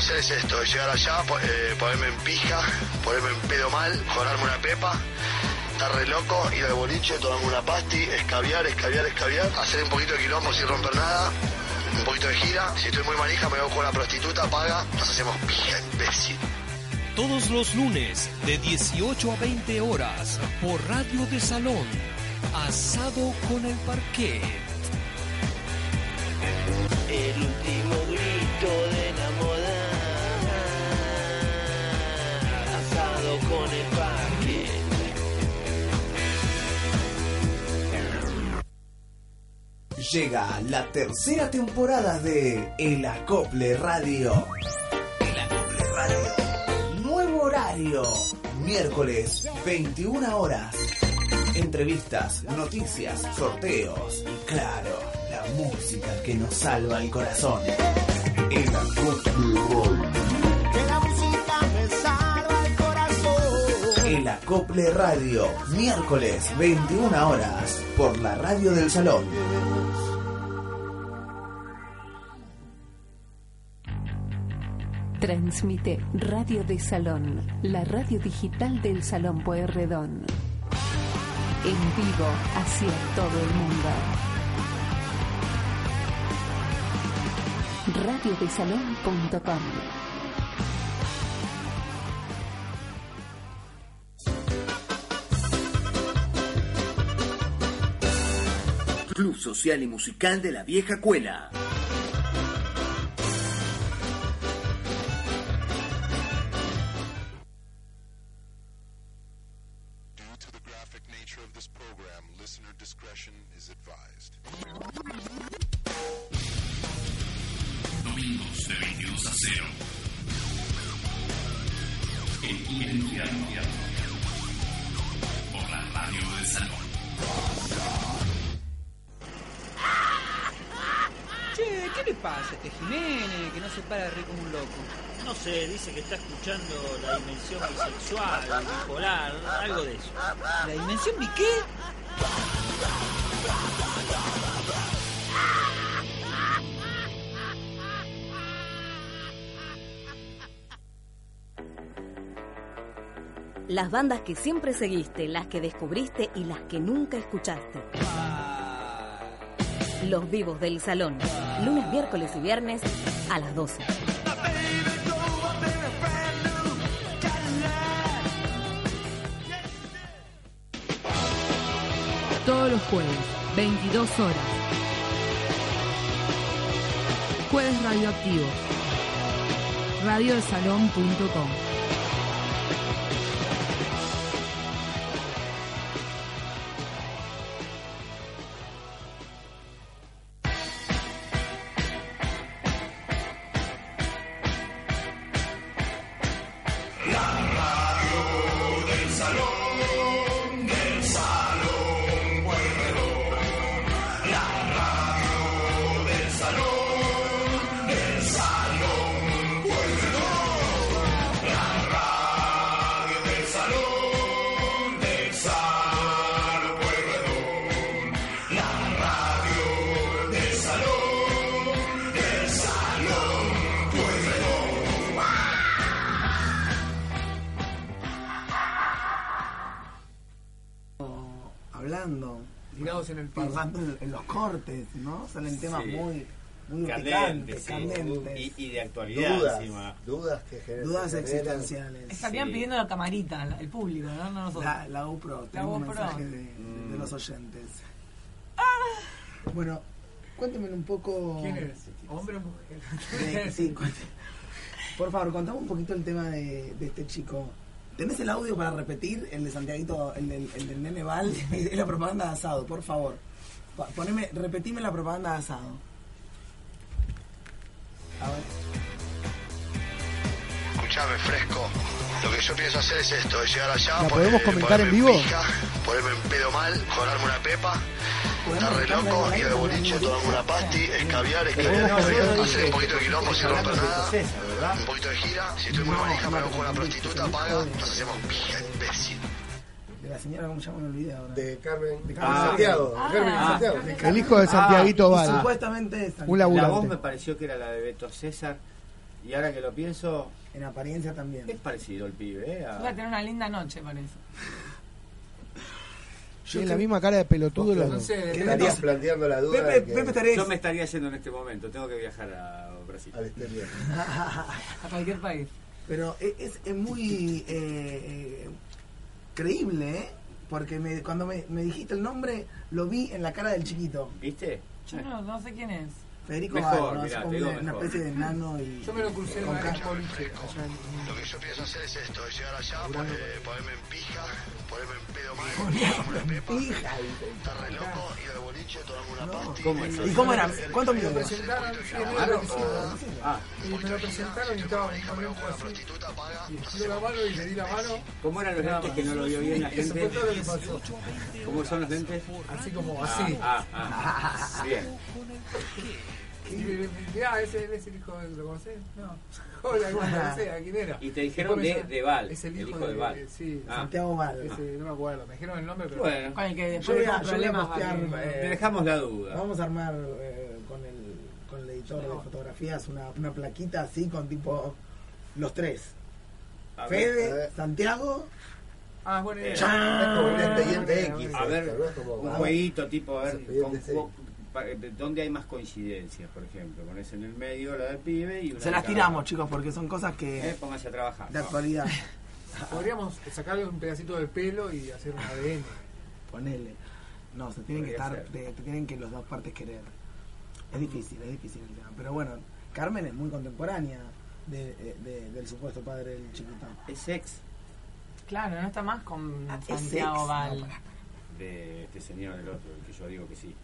Hacer es esto, es llegar allá, eh, ponerme en pija, ponerme en pedo mal, jorarme una pepa, estar re loco, ir al boliche, tomarme una pasti, escabiar, escabiar, escabiar, hacer un poquito de quilombo sin romper nada, un poquito de gira, si estoy muy manija me voy con una prostituta, paga, nos hacemos pija, imbécil. Todos los lunes de 18 a 20 horas por Radio de Salón. Asado con el parquet. El último Llega la tercera temporada de El Acople Radio. El Acople Radio. Nuevo horario. Miércoles, 21 horas. Entrevistas, noticias, sorteos y claro, la música que nos salva el corazón. El Acople Radio. Que la música me salva el corazón. El Acople Radio. Miércoles, 21 horas. Por la radio del salón. Transmite Radio de Salón, la radio digital del Salón Pueyrredón. En vivo hacia todo el mundo. radiodesalón.com Club Social y Musical de la Vieja Cuela. ¿La dimensión mi qué? Las bandas que siempre seguiste, las que descubriste y las que nunca escuchaste. Los vivos del salón. Lunes, miércoles y viernes a las 12. Jueves, 22 horas. Jueves radioactivo. Radiodesalón.com ¿no? Salen temas Sí. muy, muy Candentes, picantes, sí. candentes. Y, y de actualidad Dudas, encima. dudas que generan. Dudas existenciales. Estarían Sí. pidiendo la camarita, la- el público, ¿no? no nosotros. La, la GoPro, tengo un mensaje de, de Mm. los oyentes. Bueno, cuéntenme un poco. ¿Quién eres? ¿Hombre o mujer? de- sí, Por favor, contame un poquito el tema de, de este chico. ¿Tenés el audio para repetir? El de Santiaguito, el del, el del nene Val, es la propaganda de asado, por favor. Poneme, repetime la propaganda de asado. A ver. Escuchame, fresco. Lo que yo pienso hacer es esto, es llegar allá, ¿La po- podemos comentar en ponerme vivo? pija, ponerme en pedo mal, jorarme una pepa, estar re loco, ir al boliche, tomarme una pasti, escabiar, escabiar, escabiar, hacer un poquito de quilombo sin romper de nada, un poquito de gira, si estoy muy manija me voy con una prostituta, paga, nos hacemos pija. De señora, ¿cómo se llama? Me olvidé ahora. De Carmen, de Ah. Carmen Santiago. Ah. Carmen Ah. Santiago. El hijo de Santiaguito Y Val. Supuestamente esa. Un La voz me pareció que era la de Beto César Y ahora que lo pienso, En apariencia también. es parecido el pibe, ¿eh? A- Va a tener una linda noche, parece. Tiene la misma cara de pelotudo los dos. Estarías planteando la duda. Pepe- de que- Pepe estaría- Yo me estaría yendo en este momento, tengo que viajar a Brasil. Al exterior. A cualquier país. Pero es, es- es muy eh, eh, creíble, ¿eh? Porque me- cuando me, me dijiste el nombre, lo vi en la cara del chiquito. ¿Viste? Yo no, no sé quién es. Federico Mejor, Val, ¿no? Es mirá, como una, una especie de nano y... Yo me lo crucé con una en- Lo que yo pienso hacer es esto, es llegar allá, eh, ponerme en pija, ponerme en pedo mal, una pepa, estar re loco, ir al boliche, tomarme una pasti. ¿Cómo es ¿Y cómo era? ¿Cuánto Me lo presentaron, Ah, me lo presentaron y estaba un momento así. Y estiró la mano y le di la mano. ¿Cómo eran los lentes que no lo vio bien la gente? ¿Cómo son los lentes? Así como Ah, así. ah, ah. Bien. Y ah, ese ese es el hijo de. ¿Lo conocés? No. Hola, ¿cómo? ¿A quién era? Y te dijeron de- de Val, Es el el hijo, hijo de Val. Sí. Ah. Santiago Val. Ese, no me acuerdo. Me dijeron el nombre, pero. Bueno, Con el que Yo después voy a, yo voy a problemas. postear... aquí. eh, te dejamos la duda. Vamos a armar eh, con, el, con el editor de fotografías una, una plaquita así con tipo los tres. A ver, Fede, Santiago, Ah, bueno, Eh, eh, Es como un expediente X. A ver, un jueguito tipo, a ver, con- eh, ¿dónde hay más coincidencias, por ejemplo? Pones en el medio la del pibe y una se de las tiramos, chicos, porque son cosas que Eh, Póngase a trabajar. de No. actualidad. Podríamos sacarle un pedacito de pelo y hacer un ADN. Ponele. No, se tienen que estar, te, te tienen que los dos partes querer. Es difícil, es difícil el tema. Pero bueno, Carmen es muy contemporánea de- eh, de- del supuesto padre del chiquito. Es ex Claro, no está más con Ah, ¿es Santiago ex? Val. No, de este señor, el otro, el que yo digo que sí.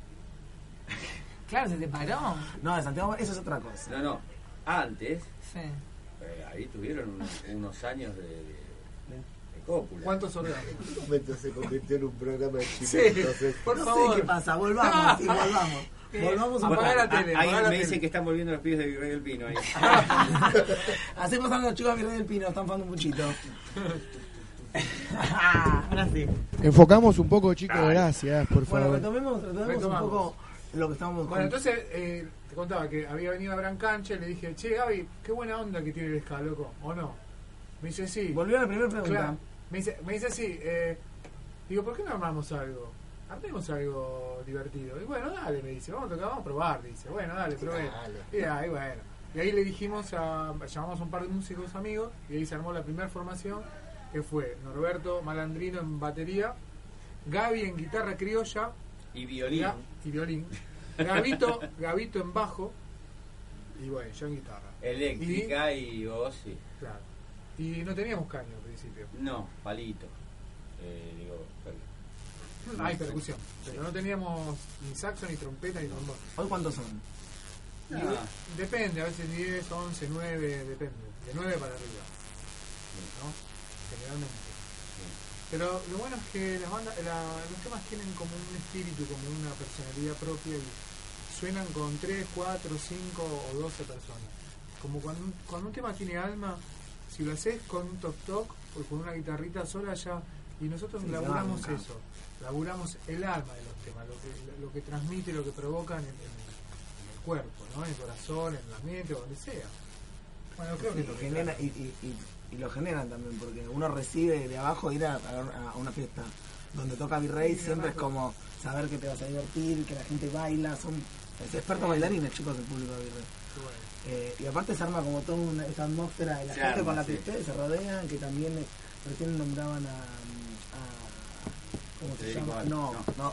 Claro, se separó. No, de Santiago, eso es otra cosa. No, no. Antes, Sí. eh, ahí tuvieron unos, unos años de, de, de cópula. ¿Cuántos órganos? En un momento se convirtió en un programa de Sí, chisme. Entonces, por no favor. sé qué pasa, volvamos, sí, volvamos. Volvamos un Apagar la tele, Ah, Ahí me dicen que están volviendo los pibes de Virrey del Pino ahí. Hacemos a los chicos Virrey del Pino, están fumando un puchito. Ahora sí. Enfocamos un poco, chicos, gracias, por Bueno, favor. retomemos, retomemos un poco lo que estábamos Bueno, entonces eh, te contaba que había venido Abraham Canche, le dije, che, Gaby, qué buena onda que tiene el ska, loco, ¿o no? Me dice, sí. Volvió a la primera pregunta. Claro. Me dice, me dice sí. Eh, digo, ¿por qué no armamos algo? Armemos algo divertido. Y bueno, dale, me dice, vamos a tocar, vamos a probar, dice. Bueno, dale, probé. Dale. Y ahí, bueno. Y ahí le dijimos, a, llamamos a un par de músicos amigos, y ahí se armó la primera formación, que fue Norberto Malandrino en batería, Gaby en guitarra criolla, Y violín. Y violín. Gabito, Gabito en bajo. Y bueno, yo en guitarra. Eléctrica y vos, sí. Claro. Y no teníamos caño al principio. No, palito. Eh, digo, per- Hay percusión. Pero no teníamos ni saxo, ni trompeta, ni trombón. ¿Hoy cuántos son? Y Ah. de- depende, a veces 10, 11, 9, depende. De 9 para arriba. ¿No? Generalmente. Pero lo bueno es que las bandas, la- los temas tienen como un espíritu, como una personalidad propia y suenan con 3, 4, 5 o 12 personas. Como cuando, un- cuando un tema tiene alma, si lo haces con un toc toc o con una guitarrita sola ya, y nosotros Sí, laburamos eso, laburamos el alma de los temas, lo que, lo que transmite, lo que provocan en, en- en el cuerpo, ¿no? en el corazón, en la mente, donde sea. Bueno, creo que Y que genera, trata. y, y, y, lo generan también, porque uno recibe de abajo ir a, a- a una fiesta donde toca Virrey, siempre es como saber que te vas a divertir, que la gente baila, son es expertos bailarines, chicos, el público de Virrey. Eh, y aparte se arma como toda una, esta atmósfera de la Se gente arma, con la sí. tristeza, se rodean, que también eh, recién nombraban a ¿cómo se llama? No, No. no.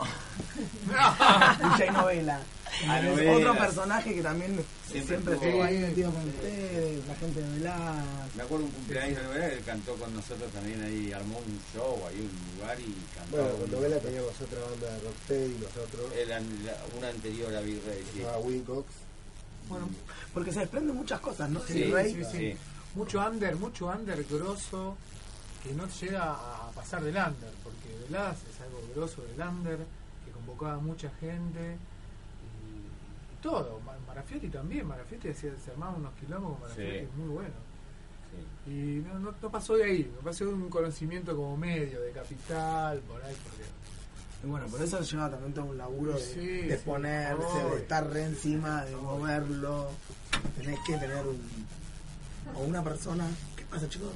DJ Novela. Ah. Otro personaje que también Siempre siempre, estuvo. ahí metido con ustedes, la gente de Velá. Me acuerdo un cumpleaños de novela, él cantó con nosotros también ahí, armó un show ahí, un lugar y cantó. Bueno, con novela teníamos otra banda de rocksteady, nosotros, Era la- una anterior a Virrey, se sí. Wincox. Bueno, porque se desprenden muchas cosas, ¿no? Sí, Virrey. sí, sí. Sí. Mucho under, mucho under grosso que no llega a pasar del under, porque Velaz es grosso del under, que convocaba a mucha gente y, y todo. Ma- Marafiotti también, Marafiotti hacía, se armaba unos quilombos con Marafiotti, Sí. muy bueno. sí. Y no, no, no pasó de ahí, no pasó de un conocimiento como medio, de capital, por ahí, porque Y bueno, por eso lleva también todo un laburo de, Sí, de sí, obvio. de estar re encima, de moverlo. Tenés que tener un, o una persona. ¿Qué pasa, chicos?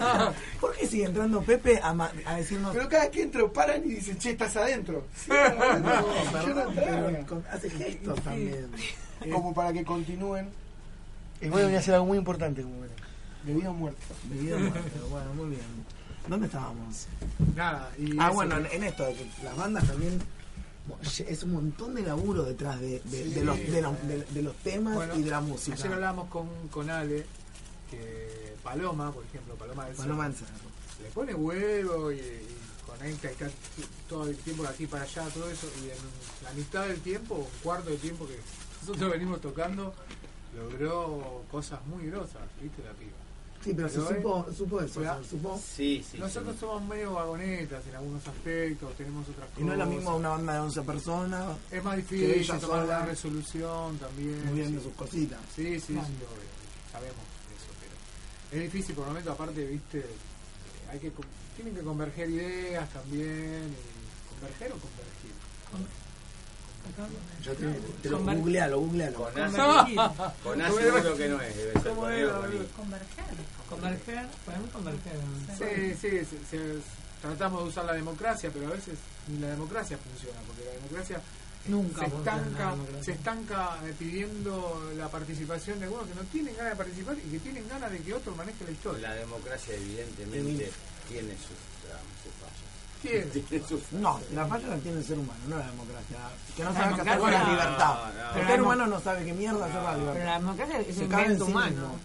¿Por qué sigue entrando Pepe a, ma- a decirnos.? Pero cada que entro paran y dicen, che, estás adentro. No, Yo no perdón, entraba. pero con- hace gestos también. Como para que continúen. Y voy a hacer algo muy importante, como verán. De vida o muerte. De vida o muerte, bueno, muy bien. ¿Dónde estábamos? Nada. Y Ah, eso bueno, en, en esto, de que las bandas también. bueno, Es un montón de laburo detrás de, de, de los, de, los, de- de los temas Bueno, y de la música. Ayer hablábamos con, con Ale que Paloma, por ejemplo, Paloma del Paloma del Cerro, le pone huevo y, y conecta y está todo el tiempo de aquí para allá, todo eso, y en la mitad del tiempo, un cuarto del tiempo que nosotros venimos tocando, logró cosas muy grosas, ¿viste la piba? Sí, pero se Pero, supo, supo eso, se supo. Sí, sí. Nosotros sí. somos medio vagonetas en algunos aspectos, tenemos otras cosas. Y no es lo mismo una banda de 11 personas. Es más difícil ella tomar la resolución también. Muy bien de sí. sus cositas. Sí, sí, sí, obvio. Sabemos es difícil por el momento, aparte, viste, hay que tienen que converger ideas también, y converger o convergir. Yo te, te lo googlealo, googlealo. Con. A, con A seguro que no es, debe ser ¿Cómo con. Converger. Converger, mí converger. Sí, sí, se- se- tratamos de usar la democracia, pero a veces ni la democracia funciona, porque la democracia Nunca se estanca, se estanca pidiendo la participación de algunos que no tienen ganas de participar y que tienen ganas de que otro maneje la historia. La democracia evidentemente tiene sus fallas. No, la falla la tiene el ser humano, no la democracia. Que no La sabe qué hacer con la libertad. No, no. el ser humano no sabe qué mierda hacer la libertad. Pero la democracia es Se un invento sí humano. mismo.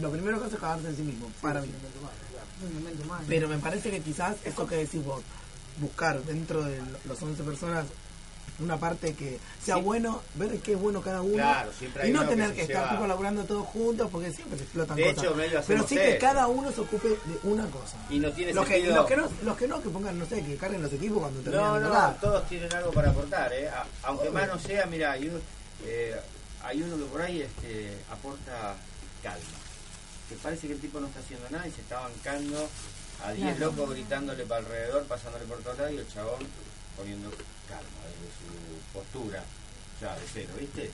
Lo primero que hace es cagarse en sí mismo, para mí. Es un invento humano. Pero me parece que quizás eso que decís vos, buscar dentro de los 11 personas una parte que sea Sí. bueno, ver qué es bueno cada uno. Claro, y no que tener que, estar lleva- tipo laburando todos juntos porque siempre se explotan De cosas. hecho, medio Pero sí que eso. cada uno se ocupe de una cosa. Y no tiene Los que, sentido. los, que no, los que no, que pongan, no sé, que carguen los equipos cuando terminan No, no, tocar. todos tienen algo para aportar, ¿eh? A- aunque más no sea, mira, hay, un- eh, hay uno que por ahí este, aporta calma. Que parece que el tipo no está haciendo nada y se está bancando a 10 Claro. locos gritándole para alrededor, pasándole por todos lados y el chabón poniendo calma postura, ya de cero, ¿viste?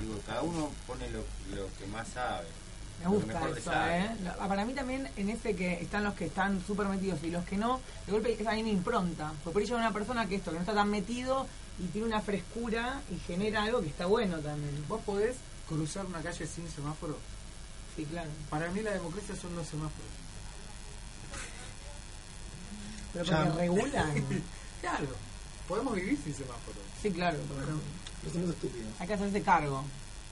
Digo, cada uno pone lo, lo que más sabe. Me gusta eso. ¿eh? La- Para mí también en ese que están los que están súper metidos y los que no, de golpe es ahí una impronta. Porque por ello hay una persona que esto, que no está tan metido y tiene una frescura y genera algo que está bueno también. Vos podés cruzar una calle sin semáforo. Sí, claro. Para mí la democracia son los semáforos. Pero Ya. porque regulan. Claro, podemos vivir sin semáforos. Sí, claro. pero no. No somos estúpidos. Hay que hacerse cargo.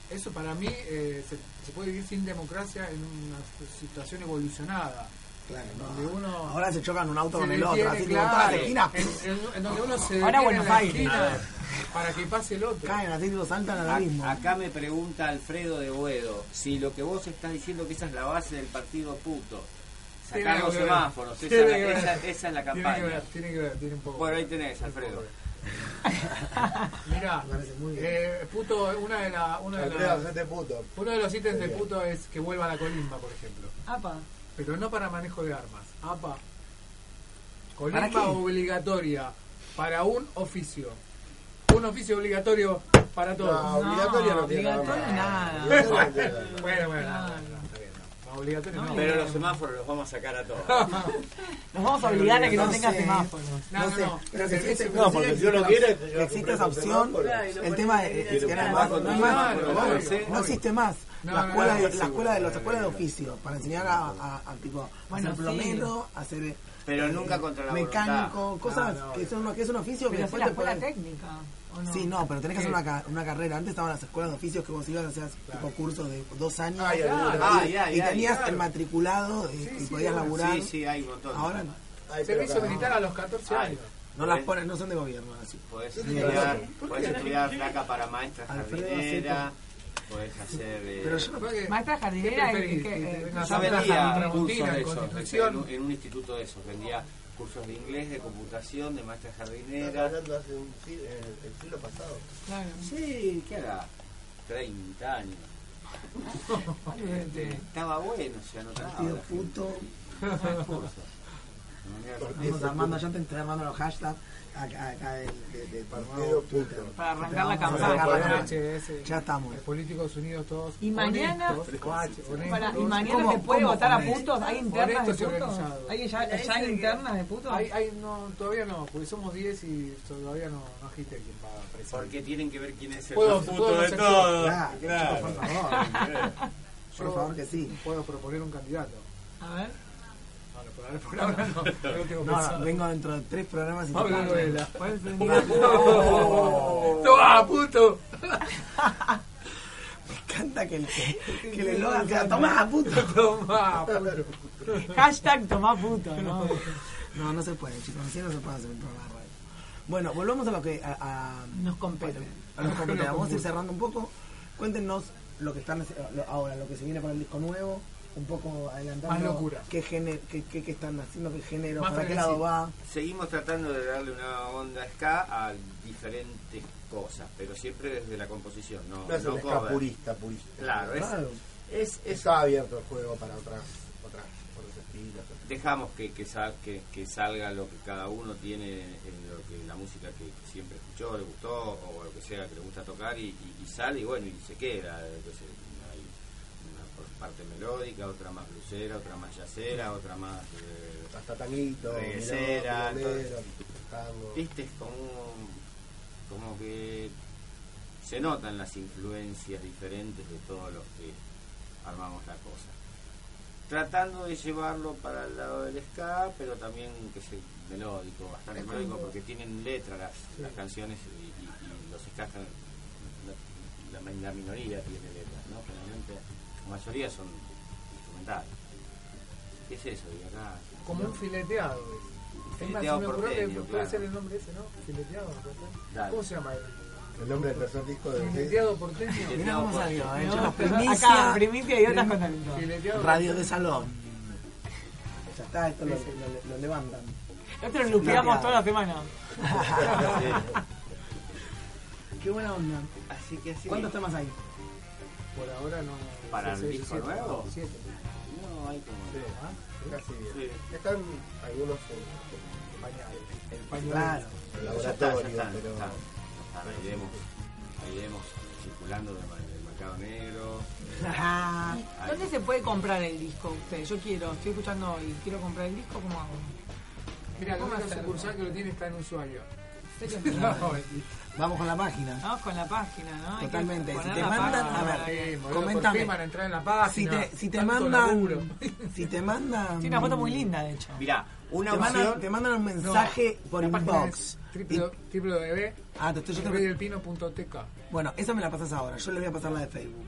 Eso para mí eh, se, se puede vivir sin democracia en una situación evolucionada. Claro, Donde uno Ahora se chocan un auto con el otro, así claro. En, en- en donde uno se Ahora Buenos Aires. para que pase el otro. Caen así, tipo, saltan al abismo. Acá me pregunta Alfredo de Boedo si lo que vos estás diciendo que esa es la base del partido puto. Sacar los semáforos, esa, es esa- esa es la Tiene que campaña. ver, tiene que ver, tiene un poco. Bueno, ahí tenés, Alfredo. Mira, eh, puto, una de la, una de uno de los ítems de puto es que vuelva la colimba, por ejemplo. Apa. Pero no para manejo de armas. APA. Colimba obligatoria para un oficio. Un oficio obligatorio para todos. No, obligatorio no tiene nada obligatorio nada. No nada. Bueno, bueno, no, obligatorio no. Pero los semáforos los vamos a sacar a todos. Nos vamos a obligar a que no, No tenga sé. semáforos. No, No no, sé, no. pero que existe, No, porque si uno quiere, te lleva que a existe esa opción, el tema es, que no, hay más, no existe más. No, la no, escuela, no, de, la escuela de los no, escuelas de oficio para enseñar a, a, a, tipo hacer plomero, hacer Pero eh, nunca contra la mecánico, cosas No, no, que son que es un oficio que después la te escuela técnica. Sí, no, pero tenés que ¿Qué? hacer una, una carrera. Antes estaban las escuelas de oficios que vos ibas a hacer tipo cursos de dos años Ay, y ay, tenías claro. el matriculado y, Sí, y sí, podías laburar. Sí, sí, hay un montón. Ahora no. Ay, pero Servicio militar a los 14 Ay. años. No las ponen, no son de gobierno así. Podés ¿Por estudiar, podés estudiar placa para maestra Alfredo jardinera, podés hacer... eh, Pero yo no Maestra jardinera ¿Qué es preferís? que, eh, Yo vendía cursos de esos, en un instituto de esos, vendía cursos de inglés, de computación, de maestra Estás jardinera. hablando hace un siglo, el, el siglo pasado. Claro. Sí, ¿qué hará? 30 años. Este, estaba bueno, se anotaba. Partido puto. Cursos. Armando, ya te armando los hashtags acá, acá del de, de, Partido. Para arrancar la campaña. Ya estamos. Políticos unidos todos. Y mañana, honestos, honestos, para, y mañana ¿Cómo- se puede votar a putos. ¿Hay internas de putos? ¿Hay ya, ya hay internas de putos? Hay, hay, no, todavía no, porque somos 10 y todavía no, no agite quién va a presidir. Porque tienen que ver quién es el Puedo- más puedo puto de todos. Claro, Claro. favor. Por favor que sí. Puedo proponer un candidato. A ver. Bueno, por ahora, por ahora no, no lo tengo No, pensado. no, vengo dentro de tres programas y Pablo te- Novela. ¿Cuál es el ¡Oh! ¡Toma, puto! Me encanta que el, que, que el eslogan sea tomá puto. Toma, puto. Hashtag tomá puto, ¿no? No, no se puede, chicos. Así no se puede hacer un programa de radio. Bueno, volvamos a lo que a, a- Nos compete. a que compete. Nos Vamos a ir cerrando un poco. Cuéntenos lo que están lo- ahora, lo que se viene para el disco nuevo. Un poco adelantando. Más locura. ¿Qué, género, qué, qué, qué están haciendo? ¿Qué género? Más ¿Para qué lado va? Seguimos tratando de darle una onda ska a diferentes cosas, pero siempre desde la composición, no, No es no ska purista, purista. Claro, es, Claro. es, es- Está abierto el juego para otras, otras, estilos. dejamos que, que, sal- que, que salga lo que cada uno tiene, en lo que la música que siempre escuchó, le gustó, o lo que sea que le gusta tocar, y, y- y sale y bueno, y se queda. Entonces, parte melódica, otra más blusera, otra más yacera, otra más... eh, Hasta tanguito, tango. Viste, es como, como que se notan las influencias diferentes de todos los que armamos la cosa. Tratando de llevarlo para el lado del ska, pero también que es melódico, bastante Es melódico, porque tienen letra las, Sí. las canciones y, y- y los ska, la, la- la minoría tiene. Generalmente la mayoría son instrumentales. ¿Qué es eso? Y acá, Como un fileteado. es. Es más, se Fileteado me que puede claro. ser el nombre ese, ¿no? Fileteado. ¿Cómo se llama? El nombre del tercer disco de Fileteado porteño. Mirá cómo salió, ¿eh? No, primicia. acá, primicia y otras cosas. Fileteado Radio de salón. Ya está, esto lo, lo- lo levantan. Nosotros lupeamos toda la semana. Qué buena onda. Así que así. ¿Cuántos temas hay? Por ahora no. ¿Para el disco nuevo? siete. No, hay como... Casi bien. Sí. Están algunos en, Pañales. en pañuelo. Claro. en Ya está, ya está, pero ya está. Ahí iremos, ahí iremos circulando del del mercado negro. ¿Dónde se puede comprar el disco usted? Yo quiero, estoy escuchando y quiero comprar el disco, ¿cómo hago? Mira, la ¿Cómo única sucursal que lo tiene está en usuario. No, Vamos con la página. Vamos con la página, ¿no? Totalmente. Si te mandan, página a para ver, fin van a entrar en la página. Si te, si te mandan. laburo. Si te mandan. Tiene una foto muy linda, de hecho. Mirá, una Te mandan, te mandan un mensaje No, por inbox. www. Ah, te estoy. Bueno, esa me la pasas ahora. Yo le voy a pasar la de Facebook.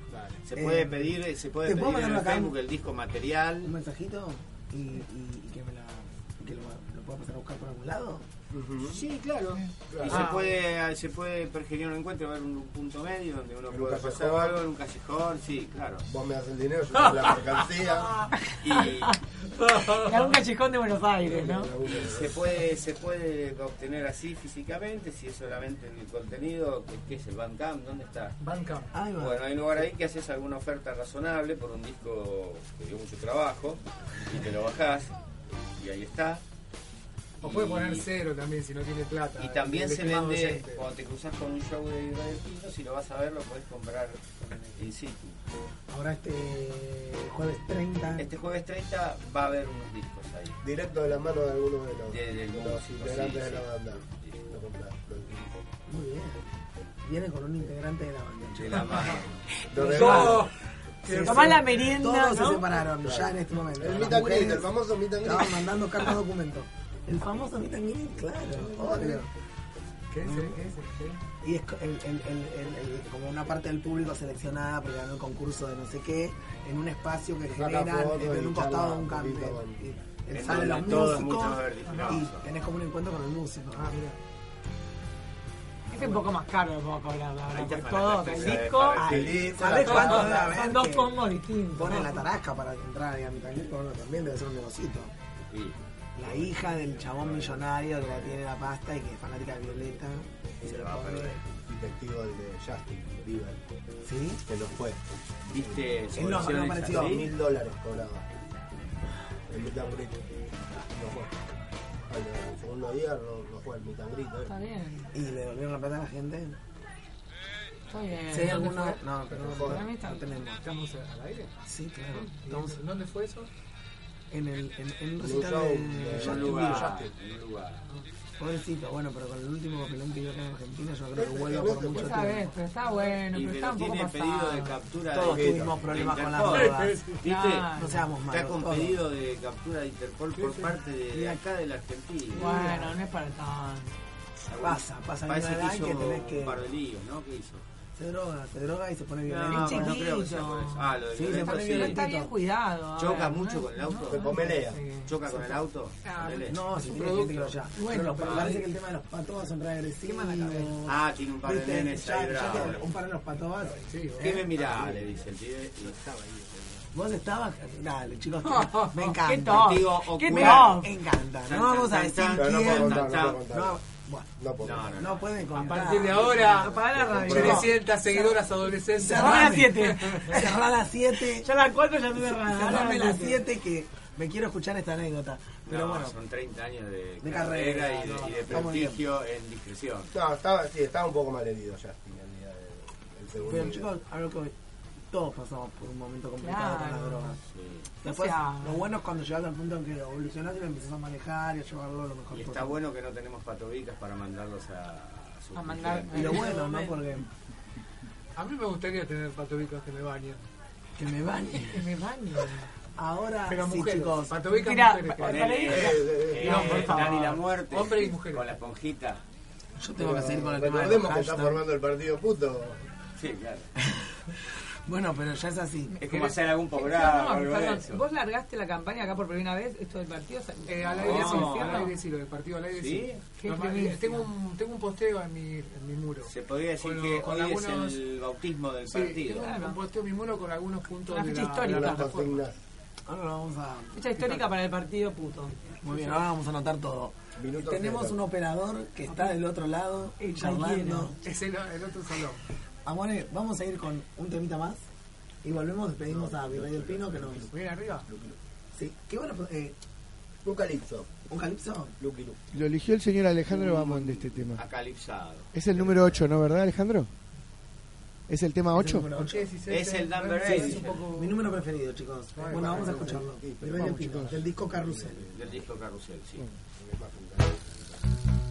Se Eh, puede pedir, se puede ¿te puedo pedir en Facebook el disco material. Un mensajito y, y- y que me la. que lo, lo pueda pasar a buscar por algún lado. Sí, claro. Y se Ah. puede, se puede pergeñar un encuentro, ver un, un punto medio donde uno puede pasar algo en un callejón, sí, claro. vos me das el dinero, yo doy la mercancía. Y En algún callejón de Buenos Aires, ¿no? se puede, se puede obtener así físicamente, si es solamente el contenido, que, que es el Bandcamp, ¿dónde está? Bandcamp. Va. Bueno, hay un lugar ahí que haces alguna oferta razonable por un disco que dio mucho trabajo y te lo bajás y ahí está. O puede Y- poner cero también si no tiene plata. Y también se vende, oyente. cuando te cruzas con un show de Pino, si lo vas a ver lo podés comprar in situ. Ahora este jueves 30. Este jueves 30 va a haber unos discos ahí. Directo de la mano de algunos de los, De- de los músico, integrantes sí, de la banda. Sí. Lo Muy bien. Viene con un integrante de la banda. De la mano. ¡Oh! regalan. Se- Tomás la merienda, Todos ¿no? se separaron ya en este momento. El meet el famoso meet and. Estaban mandando cartas documentos. El famoso and greet, claro, obvio. ¿Qué es? ¿Qué es? ¿Qué? Y es el, el- el- el- el- como una parte del público seleccionada porque ganó el concurso de no sé qué, en un espacio que generan en y un costado de un con- Y él En sale los músicos y tenés como un encuentro con el músico. Ah, mira. Es un poco más caro, lo puedo cobrar, la verdad. todo, el disco, para Ahí, Feliz, ¿Sabés la cuánto debe haber? son dos combos distintos. Ponen la tarasca para entrar ahí a mi bueno, también debe ser un negocito. La hija del chabón millonario que la tiene la pasta y que es fanática de Violeta. Y se va a pone. perder. Detective el de Justin Bieber, ¿Sí? que lo fue. ¿Viste Él no, no apareció. Mil dólares cobraba. El meet and greet. No fue. el segundo día no, no fue el meet and greet, ¿eh? Está bien. ¿Y le devolvieron la plata a la gente? Está bien. Si hay ¿Dónde alguna... fue? No, pero no, está no tenemos. ¿Estamos al aire? Sí, claro. ¿Y Estamos ¿Dónde fue eso? En el en, en un recital de de- Justin Bieber. Pobrecito, bueno, pero con el último papelón que dio acá en Argentina, yo creo que vuelve no por mucho Esa vez, tiempo. pero está bueno, pero pero está un poco tiene pedido de pasado. captura Todos de tuvimos problemas con las drogas. No seamos Está malos. con todos. pedido de captura de Interpol por parte de, de acá de la Argentina. Bueno, no es para tanto. Pasa, pasa Parece que hizo tenés que... un par de líos, ¿no? ¿Qué hizo? Se droga, se droga y se pone No, violento. pero no creo que sea por eso. Ah, lo de Sí, se pone sí. Violento. está bien cuidado. ¿Choca ver, mucho ¿no? con el auto? Se pomelea. ¿Choca con el auto? No, si tiene gente que lo ya. Bueno, pero parece que el tema de los patobas son re agresivos. Ah, tiene un par de ¿Viste? nenes Ya- ahí que Un par de los patobas. Sí, ¿Qué me mirá? Le dice el pibe. y estaba ahí. Vos estabas. Dale, chicos. Oh, me qué encanta. top. Digo, Qué Me top. encanta. Tan, No vamos a decir no quién. no Bueno, No puedo No, no, no. pueden A contar. partir de ahora, la radio. 300 seguidoras adolescentes. Cerrá las 7. Cerrá las 7. Ya las 4 ya estoy cerrada. Cerrame las 7 que me quiero escuchar esta anécdota. Pero No, bueno, son 30 años de, De carrera, carrera, y de, no, y de estamos bien. prestigio en discreción. No, estaba, sí, estaba un poco mal herido ya el segundo pero chicos, a lo que todos pasamos por un momento complicado con la Claro. droga. Sí. Después, sea- lo bueno es cuando llegas al punto en que evolucionás y lo empezás a manejar y a llevarlo lo mejor Y está bueno que no tenemos patobicas para mandarlos a, a sus A mandar- Y lo bueno, ¿no? Porque A mí me gustaría tener patobicas que me bañen. que me bañe. Que me bañe. Ahora Pero sí, mujeres, chicos. patobicas Mira, mujeres. Ponele, Para- eh, eh, No, por favor. Dani la muerte. Hombre y mujer. Con la esponjita. Yo tengo que seguir con el tema de Recordemos que está formando el partido puto. Sí, claro. Bueno, pero ya es así. Es como hacer algún No, programa no, o algo de perdón, eso. ¿Vos largaste la campaña acá por primera vez, esto del partido? Eh, al aire ¿Vamos sí, al aire sí, lo del partido al aire ¿Sí? sí. Primicia. tengo, un, tengo un posteo en mi, en mi muro. Se podría decir Con- que con hoy algunos- es el bautismo del Sí, partido. tengo un- Claro. un posteo en mi muro con algunos puntos Una de la, histórica. de la plataforma. Ahora lo vamos a. Fecha histórica para el partido puto. Muy bien, ahora vamos a anotar todo. Minutos Tenemos un operador que está del otro lado charlando. Es el, el otro salón. Amore, vamos a ir con un temita más y volvemos, despedimos a Virrey del Pino que nos. ¿Viene arriba? Sí, qué bueno. Eh, Un calipso. ¿Un calipso? Lo eligió el señor Alejandro Bamón de este tema. Acalipsado. Es el número 8, ¿no, verdad, Alejandro? ¿Es el tema 8? número ocho. Es el Number Sí, Eight. es un poco mi número preferido, chicos. Bueno, vamos a escucharlo. Virrey del Vamos, del disco Carrusel. Del disco Carrusel, sí. Brillan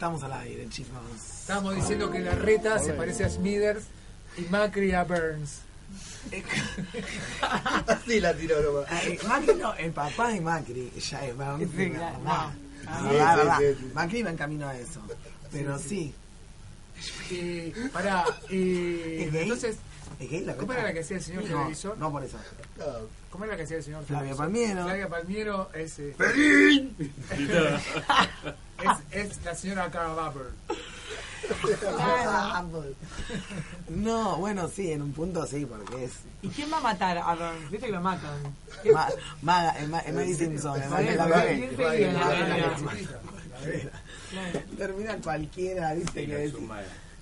estamos al aire, chicos. Estábamos diciendo que la reta se parece a Smithers y Macri a Burns. Así la tiró nomás. Eh, Macri no, el papá de Macri ya es Sí, no. Ah, Sí, va, sí, va. sí, sí. Macri va en camino a eso. Pero sí. Y, pará, y ¿Es gay? entonces, ¿Es gay la ¿cómo era la que hacía el señor No, televisor? No, por eso. ¿Cómo era la que hacía el señor Flavia televisor? Palmiero. Flavia Palmiero es, eh, ¡Pelín! es, es la señora Cara Vapor. No, bueno, sí, en un punto sí, porque es. ¿Y quién va a matar a Burns? Viste que lo matan. Ma, Maga, es Ma- es Mary Simpson. es la- la verdad. Termina cualquiera, viste, que decís-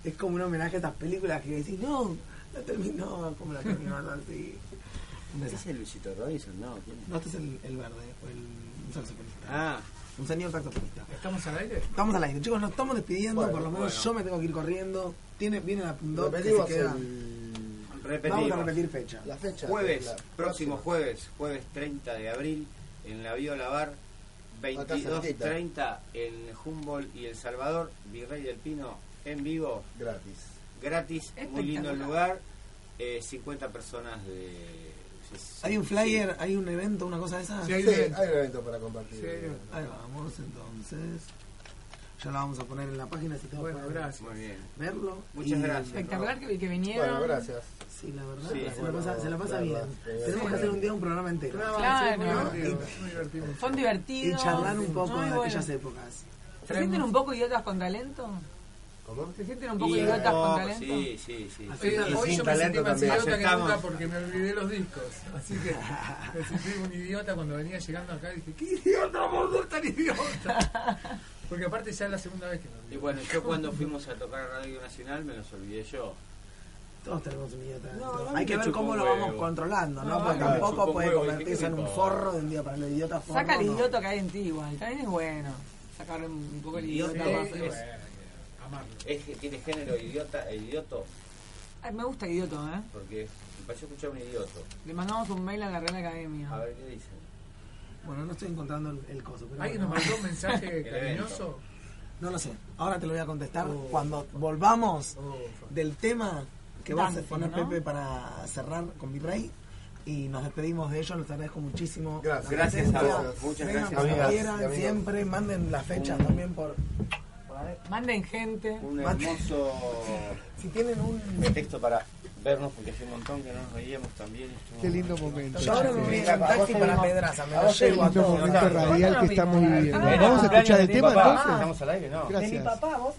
es como un homenaje a estas películas que decís, no, no terminó, como la terminó así. Un ¿Ese desastre. es Luisito Robinson? No, ¿quién es? No, este es el, el verde, o el saxofonista. Ah. Un señor saxofonista. ¿Estamos al aire? Estamos al aire, chicos, nos estamos despidiendo, Bueno, por lo menos bueno. yo me tengo que ir corriendo. Tiene, viene la Pundop que se Repetimos queda. el- Repetimos. Vamos a repetir fecha. la fecha. Jueves, la próximo jueves, jueves 30 de abril, en la Viola Bar, Acá 22.30 en Humboldt y El Salvador, Virrey del Pino, en vivo, Gratis. gratis, muy lindo el lugar, eh, 50 personas de... Hay un flyer, hay un evento, una cosa de esas. Sí, hay Sí, un evento. hay un evento para compartir. Sí, evento. Ahí vamos, entonces. Ya la vamos a poner en la página si tengo Bueno, gracias. Muy bien. verlo. Muchas Y- gracias. Espectacular que, que vinieron. Bueno, gracias. Sí, la verdad, Sí, se, bueno, la pasa, se la pasa la bien. sí. Tenemos que hacer un día un programa entero. Claro, Claro. sí, muy divertido, muy divertido. Son Y divertidos. charlar un poco de aquellas épocas. ¿Se sienten un poco idiotas con talento? ¿Cómo? ¿Se sienten un poco Y idiotas con talento? Sí, sí, sí. Así Y hoy sin yo me sentí más idiota que nunca porque me olvidé los discos. Así que me sentí un idiota cuando venía llegando acá y dije, ¿qué idiota, boludo, tan idiota? Porque aparte ya es la segunda vez que me Y olvidé. bueno, yo cuando fuimos a tocar a Radio Nacional me los olvidé yo. Todos tenemos un idiota. No, Hay que ver cómo lo huevo. vamos controlando, ¿no? No, Porque tampoco puede huevo, convertirse en ¿qué un forro de un día para el idiota forro. Saca el no. idiota que hay en ti igual. También es bueno. Sacar un poco el idiota. Sí, bueno, que amarlo. Es que tiene género idiota e idioto, Ay, me gusta idiota, ¿eh? porque me pareció escuchar un idioto. Le mandamos un mail a la Real Academia. A ver qué dicen. Bueno, no estoy encontrando el, el coso. Pero ¿Alguien nos mandó un mensaje cariñoso? No lo sé. Ahora te lo voy a contestar Oh. cuando volvamos Oh, del tema que va a poner ¿no? Pepe para cerrar con Virrey. Y nos despedimos de ellos, les agradezco muchísimo. Gracias. Gracias a vos, muchas Vengan gracias. cuando quieran, amigos. siempre manden la fecha también por. Manden gente. Un hermoso Si tienen un. pretexto para vernos, porque hace un montón que no nos veíamos también. Qué lindo momento. Yo ahora me voy en taxi para Pedraza, me A lo llevo a Lindo todos. momento radial que estamos viviendo. Ah, Vamos a escuchar el de tema entonces. ¿Estamos al aire? No. De mi Gracias. papá, vos.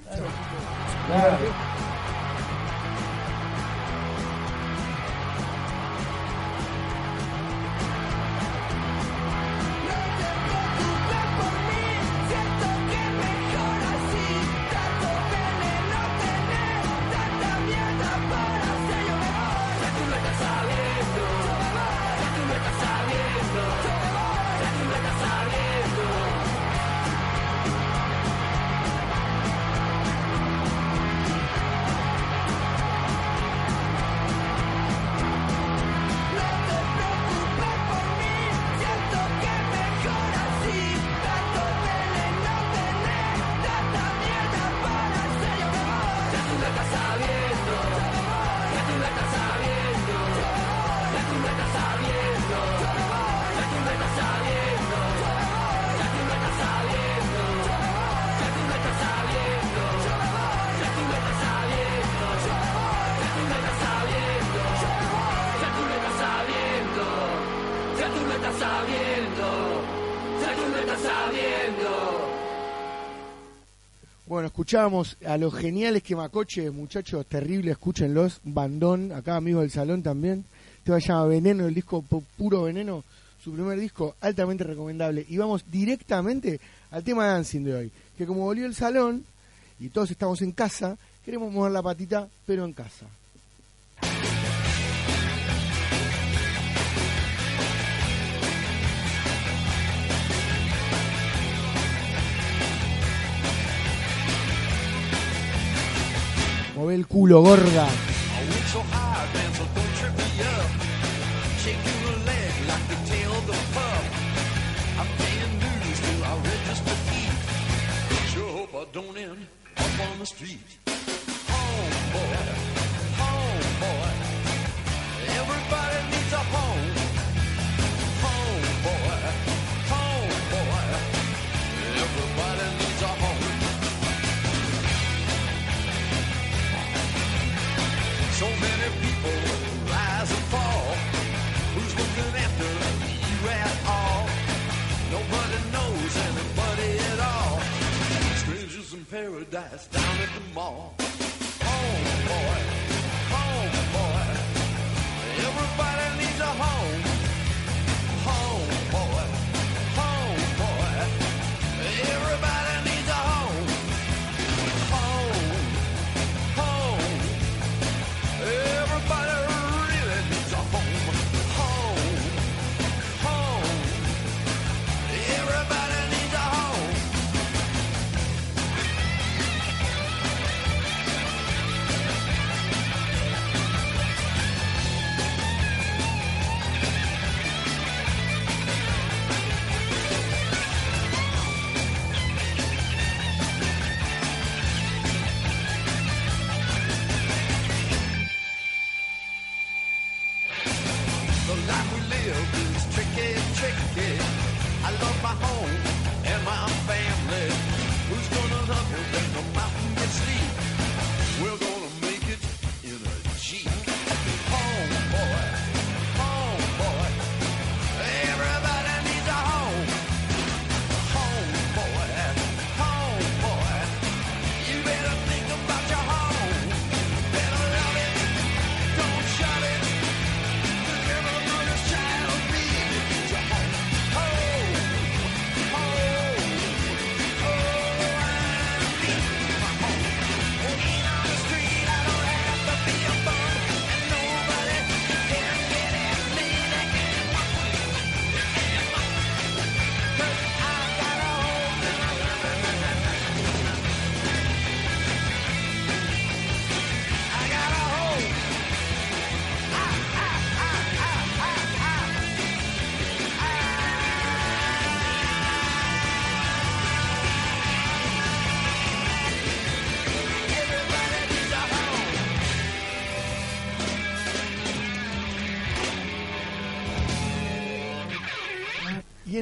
sabiendo, que sabiendo. Bueno, escuchamos a los geniales que Macoche, muchachos, terrible, escúchenlos. Bandón, acá amigos del salón también. Te va a llamar Veneno, el disco Puro Veneno, su primer disco, altamente recomendable. Y vamos directamente al tema de dancing de hoy, que como volvió el salón y todos estamos en casa, queremos mover la patita, pero en casa. Feet. Sure hope I don't end up on the street. Paradise down at the mall. Home, boy, home, boy. Everybody needs a home.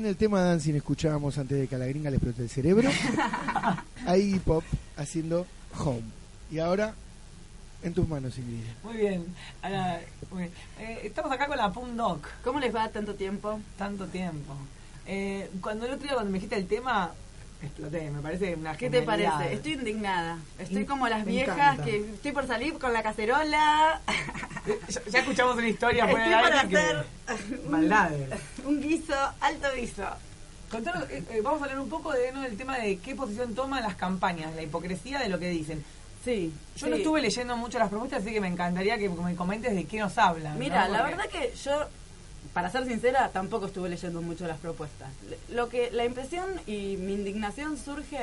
El tema dancing escuchábamos antes de que a la gringa le explote el cerebro a Iggy Pop haciendo Home. Y ahora, en tus manos, Ingrid. Muy bien. Ahora, muy bien. Eh, estamos acá con la Pum Doc. ¿Cómo les va tanto tiempo? Tanto tiempo. Eh, cuando el otro día, cuando me dijiste el tema, exploté. Me parece una ¿Qué te parece? Estoy indignada. Estoy In- como las viejas encanta. que estoy por salir con la cacerola. Ya, ya escuchamos una historia fuera Estoy para que- hacer un- Maldades. un guiso, alto guiso. Contanos, eh, eh, vamos a hablar un poco de, ¿no? del tema de qué posición toman las campañas, la hipocresía de lo que dicen. Sí. Yo no estuve leyendo mucho las propuestas, así que me encantaría que me comentes de qué nos hablan. Mira, ¿no? la verdad que yo, para ser sincera, tampoco estuve leyendo mucho las propuestas. Lo que la impresión y mi indignación surge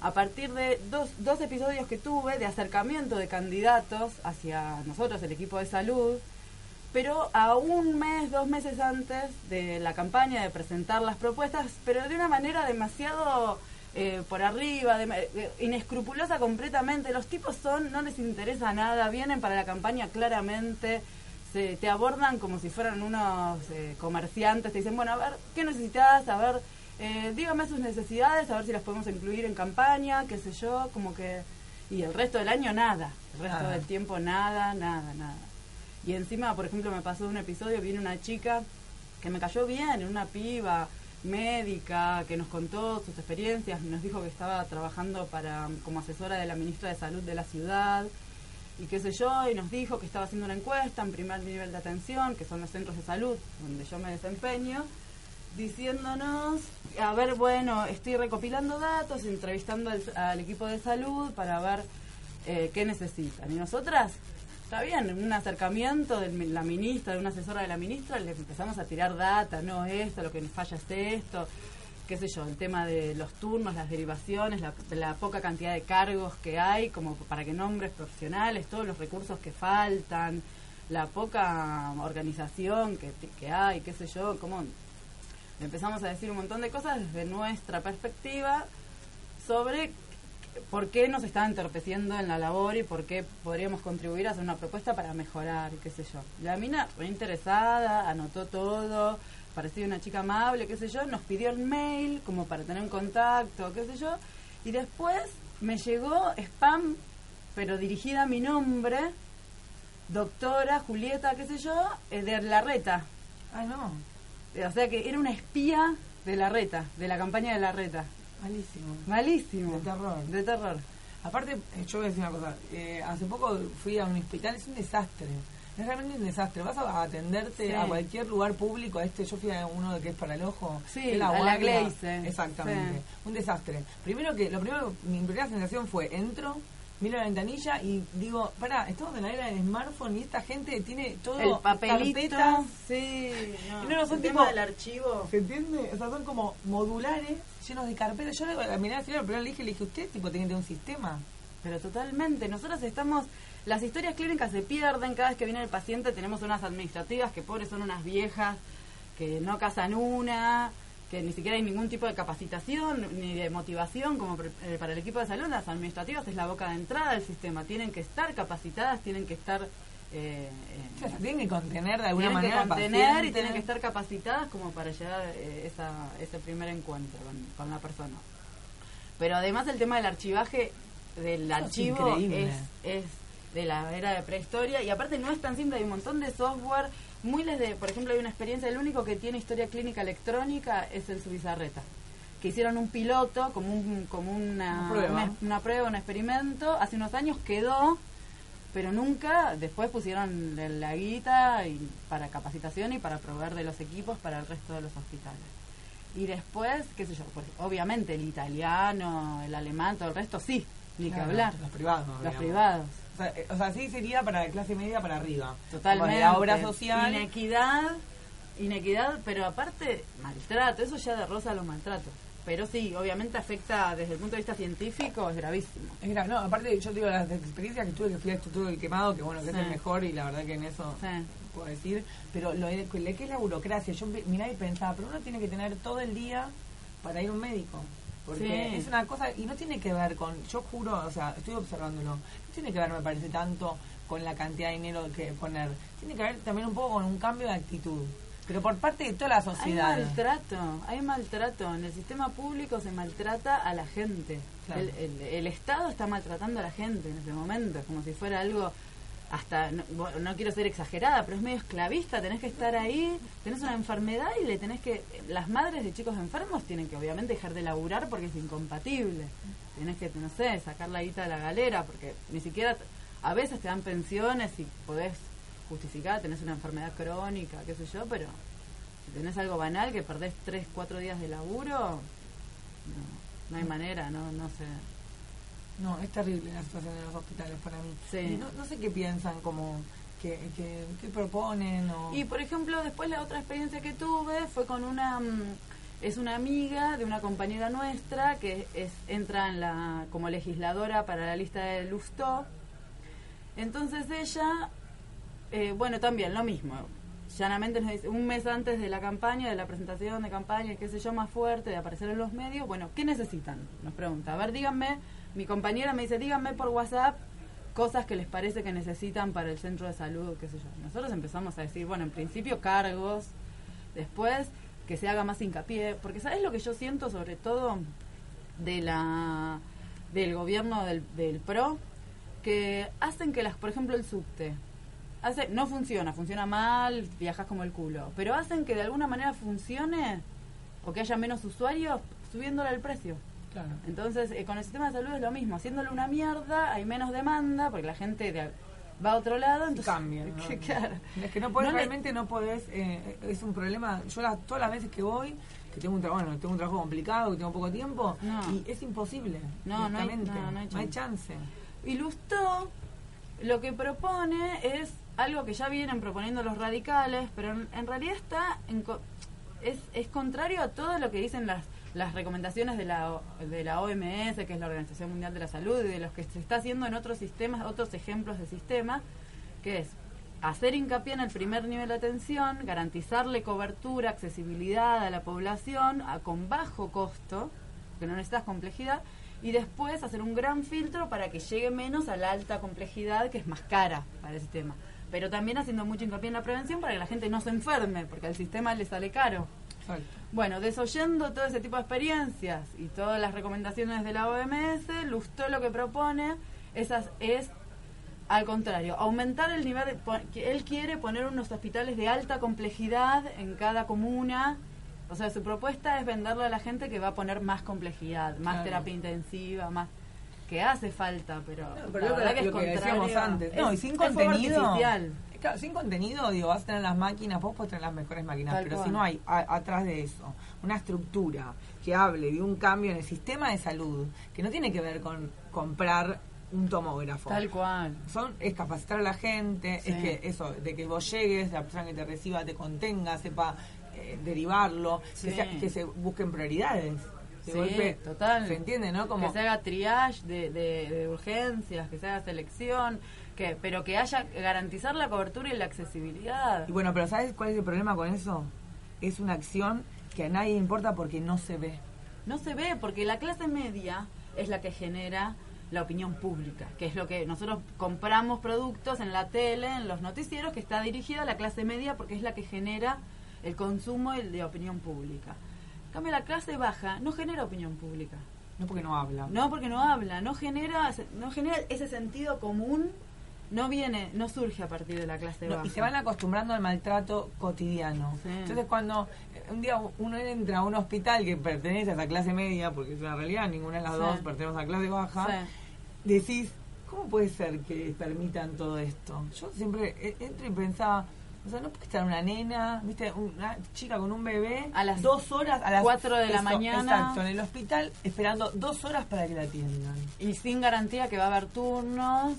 a partir de dos, dos episodios que tuve de acercamiento de candidatos hacia nosotros, el equipo de salud, pero a un mes, dos meses antes de la campaña de presentar las propuestas, pero de una manera demasiado eh, por arriba, de- eh, inescrupulosa completamente. Los tipos son, no les interesa nada, vienen para la campaña claramente, se, te abordan como si fueran unos eh, comerciantes, te dicen, bueno, a ver, ¿qué necesitas? A ver, eh, dígame sus necesidades, a ver si las podemos incluir en campaña, qué sé yo, como que... Y el resto del año nada, el resto del tiempo nada, nada, nada. Y encima, por ejemplo, me pasó un episodio, viene una chica que me cayó bien, una piba, médica que nos contó sus experiencias, nos dijo que estaba trabajando para como asesora de la ministra de Salud de la ciudad y qué sé yo, y nos dijo que estaba haciendo una encuesta en primer nivel de atención, que son los centros de salud donde yo me desempeño, diciéndonos, a ver, bueno, estoy recopilando datos, entrevistando al, equipo de salud para ver eh, qué necesitan. Y nosotras, está bien, en un acercamiento de la ministra, de una asesora de la ministra, le empezamos a tirar data, no esto, lo que nos falla es esto, qué sé yo, el tema de los turnos, las derivaciones, la, la poca cantidad de cargos que hay, como para que nombres profesionales, todos los recursos que faltan, la poca organización que, que hay, qué sé yo, cómo le empezamos a decir un montón de cosas desde nuestra perspectiva sobre por qué nos estaba entorpeciendo en la labor y por qué podríamos contribuir a hacer una propuesta para mejorar, qué sé yo. La mina fue interesada, anotó todo, parecía una chica amable, qué sé yo, nos pidió el mail como para tener un contacto, qué sé yo, y después me llegó spam, pero dirigida a mi nombre, doctora Julieta, qué sé yo, eh, de la reta. Ah, no. O sea que era una espía de la reta, de la campaña de la reta. Malísimo. Malísimo. De terror. De terror. Aparte, eh, yo voy a decir una cosa. eh, hace poco fui a un hospital, es un desastre. Es realmente un desastre. Vas a atenderte Sí. a cualquier lugar público. Este, yo fui a uno que es para el ojo. Sí, es a la. Exactamente. Sí. Un desastre. Primero que, lo primero, mi primera sensación fue, entro, miro la ventanilla y digo, pará, estamos en la era del smartphone y esta gente tiene todo El papelito, carpetas. sí, no. No, no, son El tipo, tema del archivo. ¿Se entiende? O sea, son como modulares llenos de carpetas. Yo le miré al señor, pero le dije, le dije, usted tipo tiene que tener un sistema. Pero totalmente. Nosotros estamos. Las historias clínicas se pierden cada vez que viene el paciente. Tenemos unas administrativas que, pobres, son unas viejas que no casan una, que ni siquiera hay ningún tipo de capacitación ni de motivación como eh, para el equipo de salud. Las administrativas es la boca de entrada del sistema. Tienen que estar capacitadas, tienen que estar. eh, eh, O sea, tienen que contener de alguna tienen manera que contener y tienen que estar capacitadas como para llegar a esa, ese primer encuentro con, con la persona. Pero además el tema del archivaje del Eso archivo es, es de la era de prehistoria y aparte no es tan simple, hay un montón de software muy de, por ejemplo, hay una experiencia, el único que tiene historia clínica electrónica es el Subizarreta, que hicieron un piloto como un, como una, Una prueba. una- una prueba, un experimento, hace unos años quedó pero nunca después pusieron la- guita y para capacitación y para proveer de los equipos para el resto de los hospitales. Y después, qué sé yo, pues, obviamente el italiano, el alemán, todo el resto sí, ni Claro, que hablar. Los privados. Los digamos. privados. O sea, eh, o sea, sí sería para la clase media para arriba. Totalmente. La obra social. Inequidad, inequidad, pero aparte maltrato, eso ya de rosa los maltratos. Pero sí, obviamente afecta desde el punto de vista científico, es gravísimo. Es grave, no, aparte yo digo las experiencias que tuve que fui a Instituto del Quemado, que bueno, que es el mejor y la verdad que en eso Sí. puedo decir, pero lo de- lo que es la burocracia, yo mi- miraba y pensaba, pero uno tiene que tener todo el día para ir a un médico. Porque Sí. es una cosa, y no tiene que ver con, yo juro, o sea, estoy observándolo, tiene que ver, me parece, tanto con la cantidad de dinero que poner, tiene que ver también un poco con un cambio de actitud, pero por parte de toda la sociedad. Hay maltrato, hay maltrato. En el sistema público se maltrata a la gente. Claro. El, el- el Estado está maltratando a la gente en ese momento, como si fuera algo hasta, no, no quiero ser exagerada, pero es medio esclavista, tenés que estar ahí, tenés una enfermedad y le tenés que, las madres de chicos enfermos tienen que obviamente dejar de laburar porque es incompatible. Tenés que, no sé, sacar la guita de la galera porque ni siquiera, a veces te dan pensiones y podés justificar, tenés una enfermedad crónica, qué sé yo, pero si tenés algo banal que perdés 3, 4 días de laburo, no, no hay manera, no, no sé. No, es terrible la situación de los hospitales para mí. Sí. Y no, no sé qué piensan, como, que, que, qué proponen o... Y por ejemplo, después la otra experiencia que tuve fue con una mm, es una amiga de una compañera nuestra que es entra en la como legisladora para la lista de Lustó. Entonces ella eh, bueno, también lo mismo. Llanamente nos dice, un mes antes de la campaña, de la presentación de campaña, qué sé yo, más fuerte, de aparecer en los medios, bueno, ¿qué necesitan? Nos pregunta. A ver, díganme, mi compañera me dice, díganme por WhatsApp cosas que les parece que necesitan para el centro de salud, qué sé yo. Nosotros empezamos a decir, bueno, en principio cargos, después que se haga más hincapié, porque ¿sabes lo que yo siento sobre todo de la del gobierno del, PRO? Que hacen que las, por ejemplo, el subte, hace, no funciona, funciona mal, viajas como el culo, pero hacen que de alguna manera funcione o que haya menos usuarios subiéndole el precio. Claro. Entonces, eh, con el sistema de salud es lo mismo, haciéndole una mierda, hay menos demanda, porque la gente de- va a otro lado, entonces cambia, ¿no? claro. Es que no podés, No le- realmente no podés, eh, es un problema. Yo las- todas las veces que voy, que tengo un trabajo, bueno, tengo un trabajo complicado, que tengo poco tiempo, No. y es imposible. No, no hay- no hay chance. Y Lustó lo que propone es algo que ya vienen proponiendo los radicales, pero en, en realidad está en co- es, es contrario a todo lo que dicen las, las recomendaciones de la, de la OMS, que es la Organización Mundial de la Salud, y de los que se está haciendo en otros sistemas, otros ejemplos de sistema, que es hacer hincapié en el primer nivel de atención, garantizarle cobertura, accesibilidad a la población con bajo costo, que no necesitas complejidad, y después hacer un gran filtro para que llegue menos a la alta complejidad, que es más cara para el sistema. Pero también haciendo mucho hincapié en la prevención para que la gente no se enferme, porque al sistema le sale caro. Bueno, desoyendo todo ese tipo de experiencias y todas las recomendaciones de la OMS, Lustó lo que propone esas es al contrario, aumentar el nivel, de- él quiere poner unos hospitales de alta complejidad en cada comuna. O sea, su propuesta es venderle a la gente que va a poner más complejidad, más Claro. terapia intensiva, más que hace falta, pero, Pero la verdad que es lo que decíamos antes. No, y sin contenido. artificial. Claro, sin contenido, digo, vas a tener las máquinas, vos podés tener las mejores máquinas, Tal pero cual. si no hay a- atrás de eso una estructura que hable de un cambio en el sistema de salud, que no tiene que ver con comprar un tomógrafo. Tal cual. Son, es capacitar a la gente, Sí. es que eso, de que vos llegues, la persona que te reciba te contenga, sepa eh, derivarlo, Sí. que, sea- que se busquen prioridades. De Sí, golpe, total. ¿Se entiende, no? Como, que se haga triage de, de- de urgencias, que se haga selección, que pero que haya garantizar la cobertura y la accesibilidad. Y bueno, pero ¿sabes cuál es el problema con eso? Es una acción que a nadie importa porque no se ve. No se ve porque la clase media es la que genera la opinión pública, que es lo que nosotros compramos productos en la tele, en los noticieros, que está dirigida a la clase media porque es la que genera el consumo de opinión pública. En cambio, la clase baja no genera opinión pública. No porque no habla. No porque no habla, no genera, no genera ese sentido común, no viene, no surge a partir de la clase No, baja. y se van acostumbrando al maltrato cotidiano. Sí. Entonces cuando eh, un día uno entra a un hospital que pertenece a esa clase media, porque es una realidad, ninguna de las Sí. dos pertenecemos a la clase baja, decís, ¿cómo puede ser que permitan todo esto? Yo siempre eh, entro y pensaba, o sea, no puede estar una nena, viste, una chica con un bebé A las dos horas a las cuatro de la mañana. exacto, en el hospital esperando dos horas para que la atiendan. y sin garantía que va a haber turnos,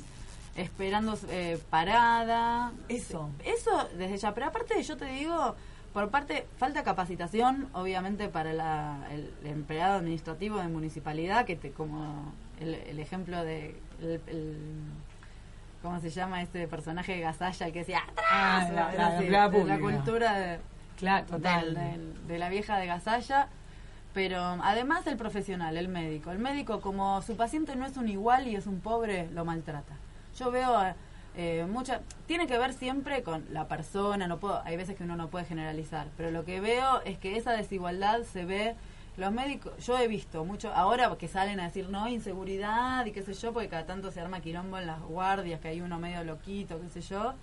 esperando eh, parada. Eso. Eso desde ya. Pero aparte, yo te digo, por parte, falta capacitación, obviamente, para la- el, empleado administrativo de municipalidad, que te como el, el ejemplo de. el- ¿Cómo se llama este personaje de Gasalla que decía atrás? Ah, la- de cultura de, Claro, total. del- de la vieja de Gasalla. Pero además el profesional, el médico. El médico, como su paciente no es un igual y es un pobre, lo maltrata. Yo veo eh, mucha... Tiene que ver siempre con la persona, no puedo, hay veces que uno no puede generalizar, pero lo que veo es que esa desigualdad se ve... Los médicos, yo he visto mucho, ahora que salen a decir no, inseguridad y qué sé yo, porque cada tanto se arma quilombo en las guardias, que hay uno medio loquito, qué sé yo,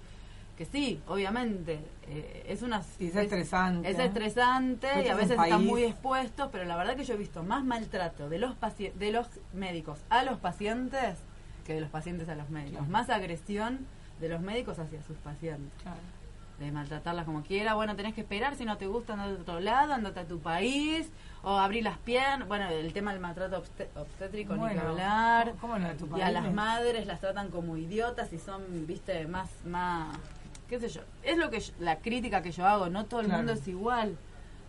que sí, obviamente, eh, es una... Y es estresante. Es estresante Pero y a veces están muy expuestos, pero la verdad que yo he visto más maltrato de los de los médicos a los pacientes que de los pacientes a los médicos. Claro. Más agresión de los médicos hacia sus pacientes. De maltratarlas como quiera. Bueno, tenés que esperar si no te gusta andar a otro lado, andate a tu país, o abrir las piernas. Bueno, el tema del maltrato obsté- obstétrico, ni que hablar. ¿cómo no tu Y a las madres las tratan como idiotas y son, viste, más, más, qué sé yo. Es lo que yo- la crítica que yo hago, no todo el Claro. mundo es igual.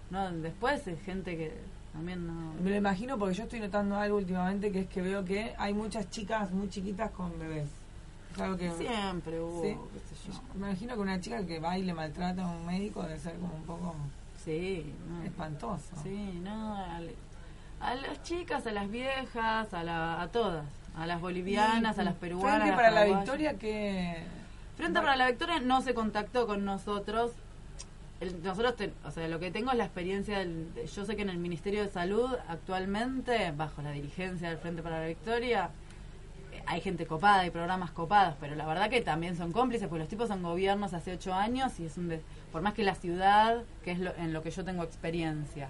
No, después es gente que también no... Me lo imagino porque yo estoy notando algo últimamente que es que veo que hay muchas chicas muy chiquitas con bebés. Es algo que Siempre hubo, Sí. qué sé yo. Me imagino que una chica que va y le maltrata a un médico debe ser como un poco Sí, no. espantoso. Sí, no, a, las chicas, a las viejas, a, la, a todas, a las bolivianas, Y, a las peruanas. Frente a las para la victoria que Frente para la Victoria no se contactó con nosotros. El- nosotros, te- o sea, lo que tengo es la experiencia. Del, de- yo sé que en el Ministerio de Salud, actualmente, bajo la dirigencia del Frente para la Victoria, eh, hay gente copada, hay programas copados, pero la verdad que también son cómplices, porque los tipos son gobiernos hace ocho años y es un. des- por más que la ciudad, que es lo- en lo que yo tengo experiencia,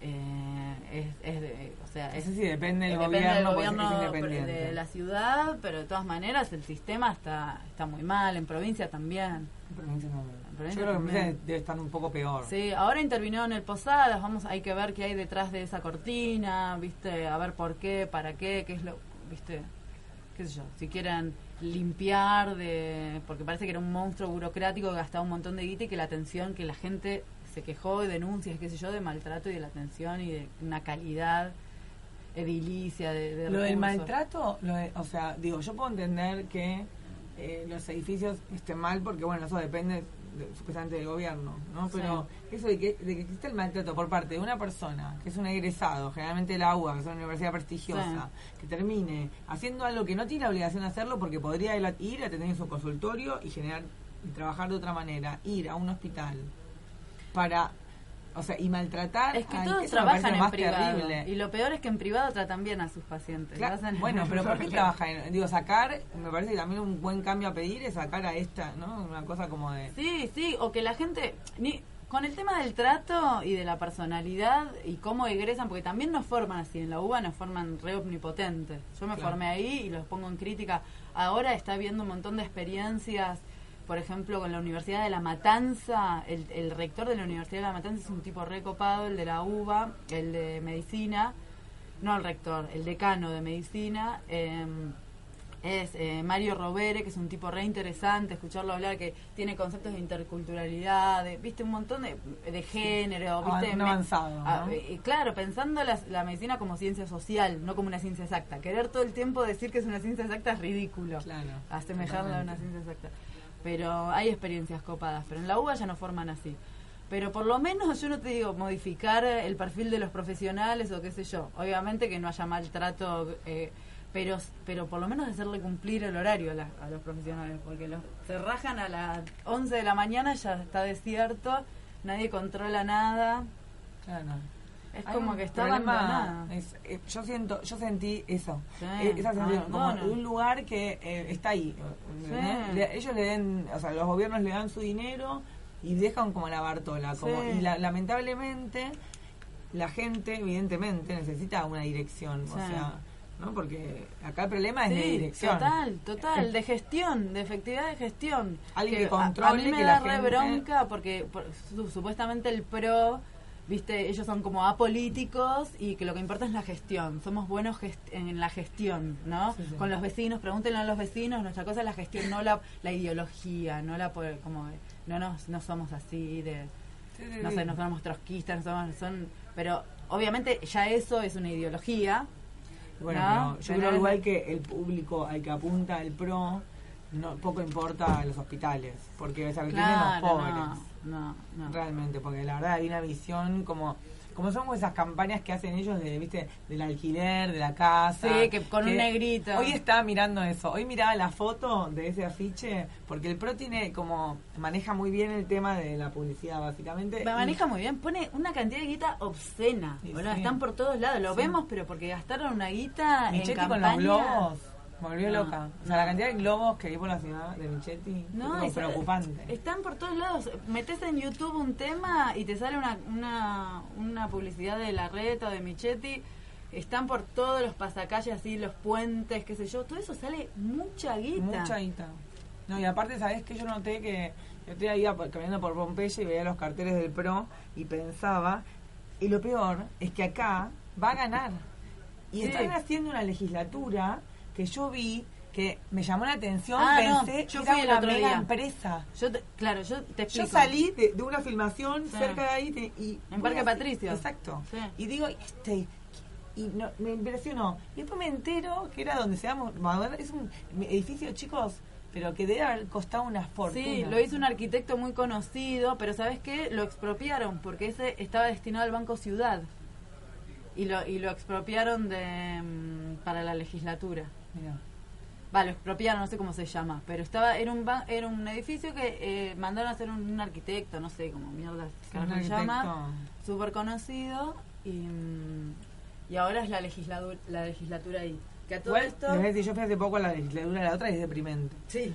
eh, es, es de- o sea, es, Eso sí, depende del depende gobierno, independiente. de la ciudad, pero de todas maneras el sistema está está muy mal, en provincia también. En provincia no. Yo creo que también. debe estar un poco peor. Sí, ahora intervino en el Posadas, vamos, hay que ver qué hay detrás de esa cortina, viste, a ver por qué, para qué, qué es lo, viste, qué sé yo, si quieren limpiar de, porque parece que era un monstruo burocrático que gastaba un montón de guita y que la atención, que la gente se quejó de denuncias, qué sé yo, de maltrato y de la atención y de una calidad edilicia de, de Lo del maltrato, lo de- o sea, digo, yo puedo entender que eh, los edificios estén mal porque, bueno, eso depende de- supuestamente del gobierno, ¿no? Pero eso de que, de que existe el maltrato por parte de una persona que es un egresado, generalmente la UBA, que es una universidad prestigiosa, que termine haciendo algo que no tiene la obligación de hacerlo porque podría ir a tener su consultorio y generar y trabajar de otra manera, ir a un hospital para, o sea, y maltratar Es que ay, todos trabajan en privado. terrible. Y lo peor es que en privado tratan bien a sus pacientes. Claro, bueno, pero ¿por qué trabaja en, digo, sacar, me parece que también un buen cambio a pedir es sacar a esta, ¿no? Una cosa como de... Sí, sí, o que la gente, ni, con el tema del trato y de la personalidad y cómo egresan, porque también nos forman así, en la UBA nos forman re omnipotentes. Yo me Claro. formé ahí y los pongo en crítica. Ahora está habiendo un montón de experiencias, por ejemplo, con la Universidad de La Matanza, el, el rector de la Universidad de La Matanza es un tipo recopado, el de la UBA, el de medicina, no el rector, el decano de medicina. em, es eh, Mario Rovere, que es un tipo re interesante, escucharlo hablar, que tiene conceptos de interculturalidad, de, viste, un montón de, de género, Avan- viste. avanzado, ah, ¿no? eh, claro, pensando la, la medicina como ciencia social, no como una ciencia exacta. Querer todo el tiempo decir que es una ciencia exacta es ridículo. Claro, Asemejarla a una ciencia exacta. Pero hay experiencias copadas, pero en la UBA ya no forman así. Pero por lo menos yo no te digo modificar el perfil de los profesionales o qué sé yo. Obviamente que no haya maltrato, eh, pero pero por lo menos hacerle cumplir el horario a, la- a los profesionales, porque los, se rajan a las 11 de la mañana, ya está desierto, nadie controla nada. Claro. Es Hay como que está problema, abandonada. es- eh, yo siento, yo sentí eso, Sí, eh, esa sensación, como un lugar que eh, está ahí. Le- ellos le den, o sea, los gobiernos le dan su dinero y dejan como la Bartola, como Sí. y la- lamentablemente la gente, evidentemente, necesita una dirección, o sea, ¿no? Porque acá el problema es de dirección. Total, total, de gestión, de efectividad de gestión. Alguien que a- controle A, mí me que da la re gente- bronca porque por- su- supuestamente el PRO, viste, ellos son como apolíticos y que lo que importa es la gestión. Somos buenos gest- en la gestión, ¿no? Sí, sí. Con los vecinos, pregúntenle a los vecinos, nuestra cosa es la gestión, no la, la ideología, no la como no nos, no somos así de Sí, no sé, no somos trotskistas, no somos, son, pero obviamente ya eso es una ideología. Bueno, ¿no? pero yo creo igual que el público al que apunta el PRO, no poco importa a los hospitales, porque tienen los Claro, pobres. no, no, no. Realmente, porque la verdad hay una visión como como son esas campañas que hacen ellos de, ¿viste? del alquiler, de la casa. Sí, que con un negrito. Hoy estaba mirando eso. Hoy miraba la foto de ese afiche, porque el PRO tiene como, maneja muy bien el tema de la publicidad, básicamente. Me maneja muy bien, pone una cantidad de guita obscena. Sí, sí. Están por todos lados, lo Sí. vemos, pero porque gastaron una guita en campaña. con los globos. Me volvió No, loca. O sea, la cantidad de globos que vi por la ciudad de Michetti No, es preocupante. Están por todos lados. Metes en YouTube un tema y te sale una, una, una publicidad de la reta o de Michetti. Están por todos los pasacalles, así, los puentes, qué sé yo. Todo eso sale mucha guita. Mucha guita. No, y aparte, ¿sabés que Yo noté que yo iba por- caminando por Pompeya y veía los carteles del PRO y pensaba, y lo peor es que acá va a ganar. Y Sí. están haciendo una legislatura que yo vi que me llamó la atención, Ah, no, pensé yo que era fui una mega día. empresa. Yo te- claro, yo te Yo explico. salí de, de una filmación Sí. cerca de ahí te- y... En Parque Patricio. Exacto. Sí. Y digo, este... Y no, me impresionó. Y después me entero que era donde se llama... Es un edificio, chicos, pero que debe haber costado una fortuna. Sí, lo hizo un arquitecto muy conocido, pero ¿sabes qué? Lo expropiaron porque ese estaba destinado al Banco Ciudad. Y lo, y lo expropiaron de, mm, para la legislatura. Mirá. Va, lo expropiaron, no sé cómo se llama, pero estaba era un ba- era un edificio que eh, mandaron a hacer un, un arquitecto, no sé cómo mierda se llama, súper conocido y, mm, y ahora es la legislatura, la legislatura ahí. Que a todo esto... les a decir, yo fui hace poco a la legislatura de la otra y es deprimente. Sí,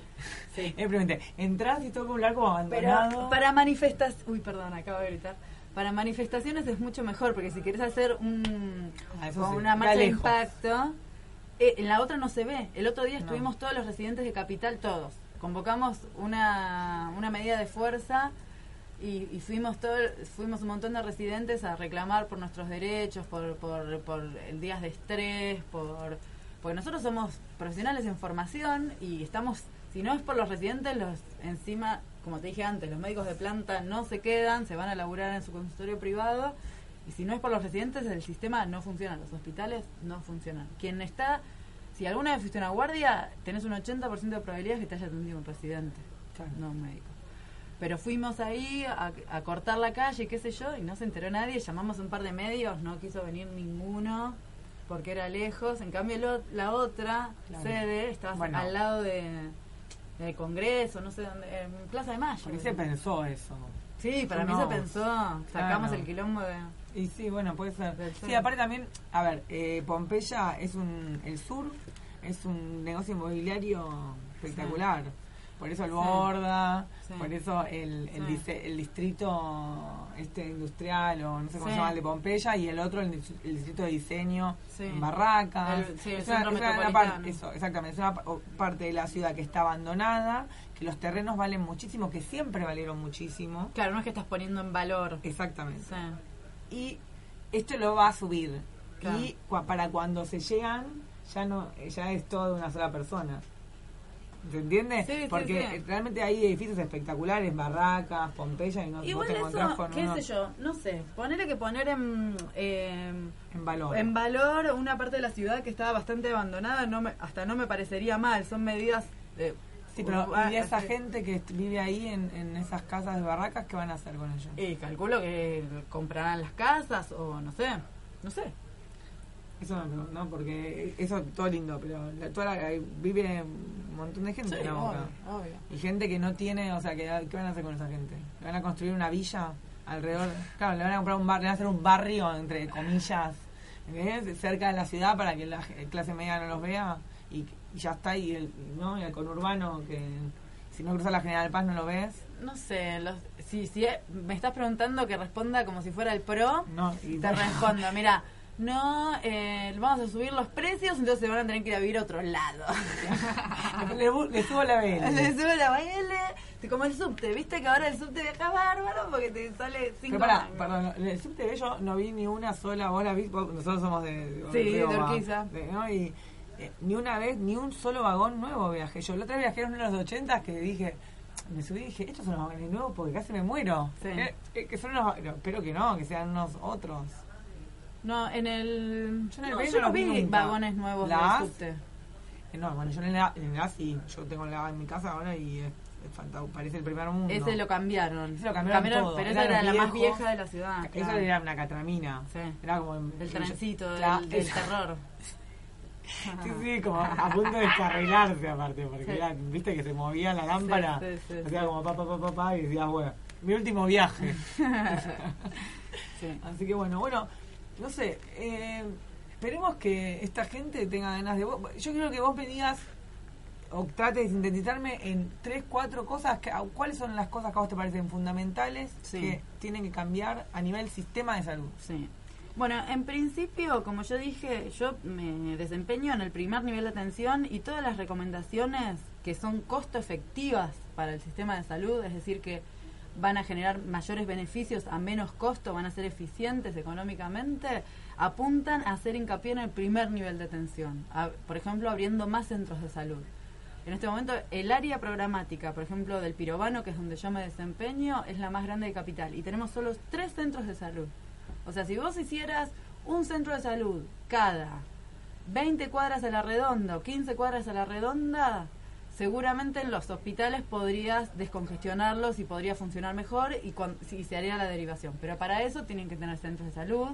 sí. Es deprimente. Entras y todo con un largo Pero abandonado. para manifestas... Uy, perdón, acabo de gritar. para manifestaciones es mucho mejor, porque si quieres hacer un, Ah, como sí, una marcha de impacto, eh, en la otra no se ve. El otro día No. estuvimos todos los residentes de Capital, todos. Convocamos una, una medida de fuerza y, y fuimos todo, fuimos un montón de residentes a reclamar por nuestros derechos, por, por, por el días de estrés, por porque nosotros somos profesionales en formación y estamos, si no es por los residentes, los encima, como te dije antes, los médicos de planta no se quedan, se van a laburar en su consultorio privado y si no es por los residentes, el sistema no funciona, los hospitales no funcionan. Quien está, si alguna vez fuiste a una guardia, tenés un 80% de probabilidades que te haya atendido un residente, no un médico. Pero fuimos ahí a, a cortar la calle, qué sé yo, y no se enteró nadie. Llamamos a un par de medios, no quiso venir ninguno porque era lejos. En cambio, lo- la otra Claro. sede estaba Bueno. al lado de, del Congreso, no sé dónde, en Plaza de Mayo. ¿Por qué se pensó eso? Sí, para mí se pensó. Sacamos el quilombo de. Y sí, bueno, puede ser. Sí, aparte también, a ver, eh, Pompeya es un, el sur es un negocio inmobiliario espectacular. Por eso el Sí. Borda, Sí. por eso el, el, dice- el distrito este industrial o no sé cómo se llama el de Pompeya y el otro el, el distrito de diseño en Barracas. El- es una, es una- parte, eso, exactamente, es una parte de la ciudad que está abandonada, que los terrenos valen muchísimo, que siempre valieron muchísimo. Claro, no es que estás poniendo en valor. Exactamente. Sí. Y esto lo va a subir. Claro. Y cua- para cuando se llegan, ya no ya es todo de una sola persona. ¿Se entiende? Sí, sí, Porque sí. realmente hay edificios espectaculares, barracas, Pompeya, y no, te eso, con qué sé yo, no sé. Ponerle que poner en, em, en valor. en valor una parte de la ciudad que estaba bastante abandonada, no me, hasta no me parecería mal. Son medidas de. Sí, pero ¿y esa eh, gente que vive ahí en, en esas casas de barracas, qué van a hacer con ellos? Y calculo que comprarán las casas o no sé. No sé. Eso no, no, porque eso todo lindo, pero la- toda la- vive un montón de gente Sí, en la boca. obvio, obvio. Y gente que no tiene, o sea, que, ¿qué van a hacer con esa gente? ¿Le van a construir una villa alrededor? Claro, le van a comprar un barrio, le van a hacer un barrio, entre comillas, cerca de la ciudad para que la g- clase media no los vea y, y ya está, y el, ¿no? y el conurbano que si no cruzas la General Paz no lo ves. No sé, los, si, si eh, me estás preguntando que responda como si fuera el pro, No, y te respondo, mira, no, eh, vamos a subir los precios, entonces van a tener que ir a vivir a otro lado. le, subo la vela. Le sube la BL, como el subte, viste que ahora el subte viaja bárbaro porque te sale cinco Pero mangos. perdón, el subte B yo no vi ni una sola, vos la vi, vos- nosotros somos de, de, Sí, de Roma, Urquiza. de- ¿no? Y ni una vez, ni un solo vagón nuevo viajé. Yo la otra vez viajé en uno de los 80 que dije, me subí y dije, estos son los vagones nuevos porque casi me muero. Sí. Eh, eh, que son unos, espero que no, que sean unos otros. No, en el... Yo en el no, yo no vi nunca. vagones nuevos ¿La del subte. Eh, no, bueno, yo en el, A- en el A sí, yo tengo la en mi casa ahora y es, parece el primer mundo. Ese lo cambiaron. Ese lo cambiaron, todo. Pero esa era la más vieja de la ciudad. Claro. era una catramina. Sí. Era como Del trencito, del, Claro, del terror. Sí, sí, como a punto de descarrilarse aparte, porque Sí. era, viste que se movía la lámpara, Sí, hacía sí. como pa, pa, pa, pa, pa, y decías, bueno, mi último viaje. Sí. Así que bueno, bueno, no sé, eh, esperemos que esta gente tenga ganas de vos. Yo creo que vos venías o trates de sintetizarme en tres, cuatro cosas, que, ¿cuáles son las cosas que a vos te parecen fundamentales que tienen que cambiar a nivel sistema de salud? Sí. Bueno, en principio, como yo dije, yo me desempeño en el primer nivel de atención y todas las recomendaciones que son costo efectivas para el sistema de salud, es decir, que van a generar mayores beneficios a menos costo, van a ser eficientes económicamente, apuntan a hacer hincapié en el primer nivel de atención, a- por ejemplo, abriendo más centros de salud. En este momento, el área programática, por ejemplo, del Pirobano, que es donde yo me desempeño, es la más grande de Capital. Y tenemos solo tres centros de salud. O sea, si vos hicieras un centro de salud cada 20 cuadras a la redonda o 15 cuadras a la redonda, seguramente en los hospitales podrías descongestionarlos y podría funcionar mejor y, se haría la derivación. Pero para eso tienen que tener centros de salud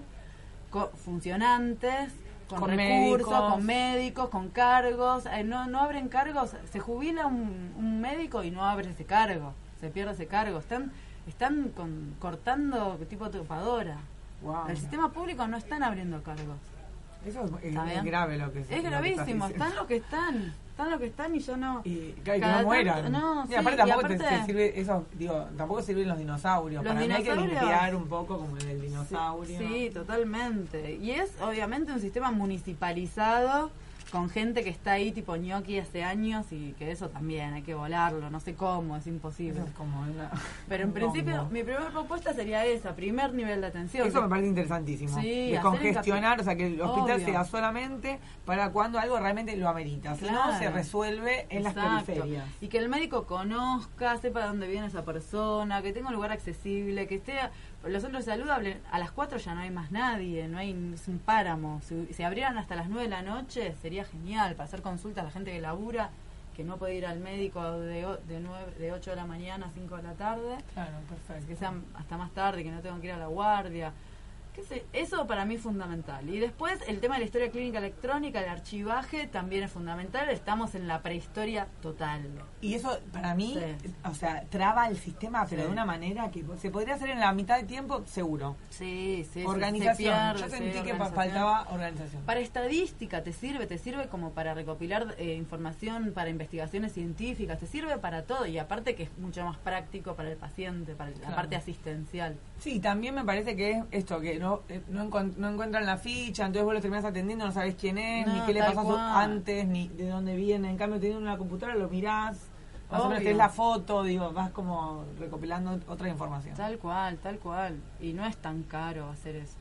co- funcionantes, con, Con recursos, médicos. con médicos, con cargos. Eh, no, no abren cargos, se jubila un, un médico y no abre ese cargo, se pierde ese cargo. Están, están con- cortando tipo topadora. Wow. El sistema público no están abriendo cargos. Eso es, grave lo que se- Es lo que estás gravísimo, están los que están. están los que están y yo no. Y que no mueran. no, y aparte tampoco te- aparte- te sirve eso, digo, tampoco sirven los dinosaurios. Los Para mí hay que dinosaurios- limpiar un poco como el dinosaurio. Sí, totalmente. Y es obviamente un sistema municipalizado con gente que está ahí tipo ñoqui hace años y que eso también hay que volarlo, no sé cómo, es imposible. Es como una- Pero en principio bombo. mi primera propuesta sería esa, primer nivel de atención. Eso me parece interesantísimo. Sí, de congestionar, o sea, que el hospital Obvio. sea solamente para cuando algo realmente lo amerita. Si no, se resuelve en las Exacto. periferias. Y que el médico conozca, sepa dónde viene esa persona, que tenga un lugar accesible, que esté... Los centros de salud hablen, a las 4 ya no hay más nadie, no hay es un páramo. Si, si abrieran hasta las 9 de la noche sería genial para hacer consultas a la gente que labura, que no puede ir al médico de, de, 9, de 8 de la mañana a 5 de la tarde. Claro, perfecto. Que sean hasta más tarde, que no tengan que ir a la guardia. Sé, eso para mí es fundamental. Y después el tema de la historia clínica electrónica, el archivaje, también es fundamental. Estamos en la prehistoria total. Y eso para mí, Sí. o sea, traba el sistema, pero Sí. de una manera que se podría hacer en la mitad de tiempo, seguro. Sí, sí. Organización. se pierde, Yo sí, sentí que faltaba organización. Para estadística te sirve, te sirve como para recopilar eh, información para investigaciones científicas, te sirve para todo y aparte que es mucho más práctico para el paciente, para la parte asistencial. Sí, también me parece que es esto, que no, eh, no, encon- no encuentran la ficha, entonces vos lo terminás atendiendo, no sabés quién es, ni qué le pasó antes, ni de dónde viene. En cambio, teniendo una computadora lo mirás, más o menos Obvio. tenés la foto, digo, vas como recopilando otra información. Tal cual, tal cual. Y no es tan caro hacer eso.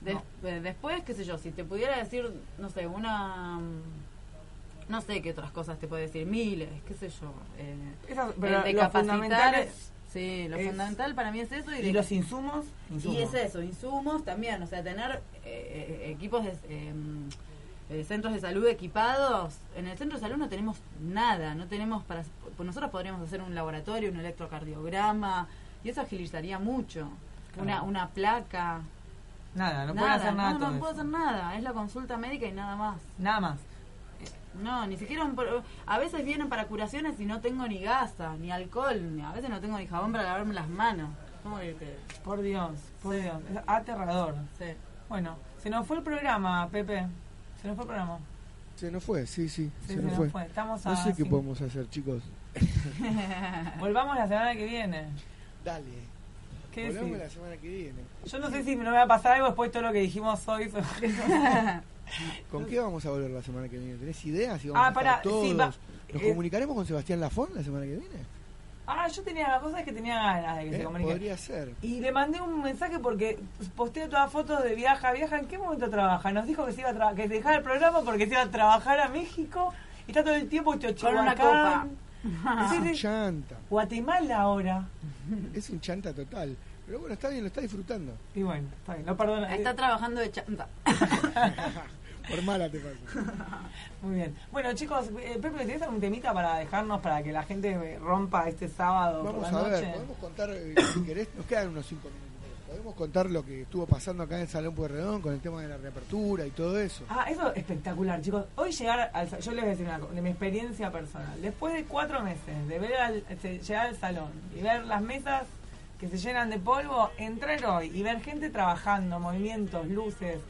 Des- eh, después, qué sé yo, si te pudiera decir, no sé, una... No sé qué otras cosas te puedo decir, miles, qué sé yo. Eh, Esas- pero de lo capacitar fundamental es- es- Sí, lo es- fundamental para mí es eso. Y, ¿Y de- los insumos? Y Insumos. es eso, insumos también, o sea, tener eh, equipos de eh, eh, centros de salud equipados. En el centro de salud no tenemos nada, no tenemos para... Nosotros podríamos hacer un laboratorio, un electrocardiograma, y eso agilizaría mucho. Una, Claro. una placa. Nada, no pueden hacer nada No, no puedo hacer nada, es la consulta médica y nada más. Nada más. No, ni siquiera un pro- a veces vienen para curaciones y no tengo ni gasa, ni alcohol, ni- a veces no tengo ni jabón para lavarme las manos. ¿Cómo que te- Por Dios, por Dios, es aterrador. Bueno, se nos fue el programa, Pepe. Se nos fue el programa. Se nos fue, sí, sí, Sí, se, se nos nos fue. fue. Estamos no a sé qué cinco. podemos hacer, chicos. Volvamos la semana que viene. Dale. ¿Qué Volvamos la semana que viene. Yo no sé si me va a pasar algo después de todo lo que dijimos hoy. ¿Con qué vamos a volver la semana que viene? ¿Tenés ideas? Si vamos Ah, a estar pará, todos? sí, va- ¿Nos eh, comunicaremos con Sebastián Lafón la semana que viene? ah, yo tenía la cosa es que tenía ganas de que Eh, se comunique. podría ser. Y le mandé un mensaje porque postea todas fotos de viaja. ¿Viaja en qué momento trabaja? Nos dijo que se iba a tra- que se dejaba el programa porque se iba a trabajar a México y está todo el tiempo Con una Teotihuacán. Es un chanta. Guatemala ahora. Es un chanta total. Pero bueno, está bien, lo está disfrutando. Y bueno, está bien, no perdona. Está trabajando de chanta. Por mala te pasa. Muy bien. Bueno, chicos, eh, Pepe, ¿tenés algún temita para dejarnos para que la gente rompa este sábado Vamos por la a noche? ver, podemos contar, eh, si querés, nos quedan unos cinco minutos. Podemos contar lo que estuvo pasando acá en el Salón Pueyrredón con el tema de la reapertura y todo eso. Ah, eso es espectacular, chicos. Hoy llegar al yo les voy a decir una cosa, de mi experiencia personal. Después de cuatro meses de ver al, este, llegar al salón y ver las mesas que se llenan de polvo, entrar hoy y ver gente trabajando, movimientos, luces,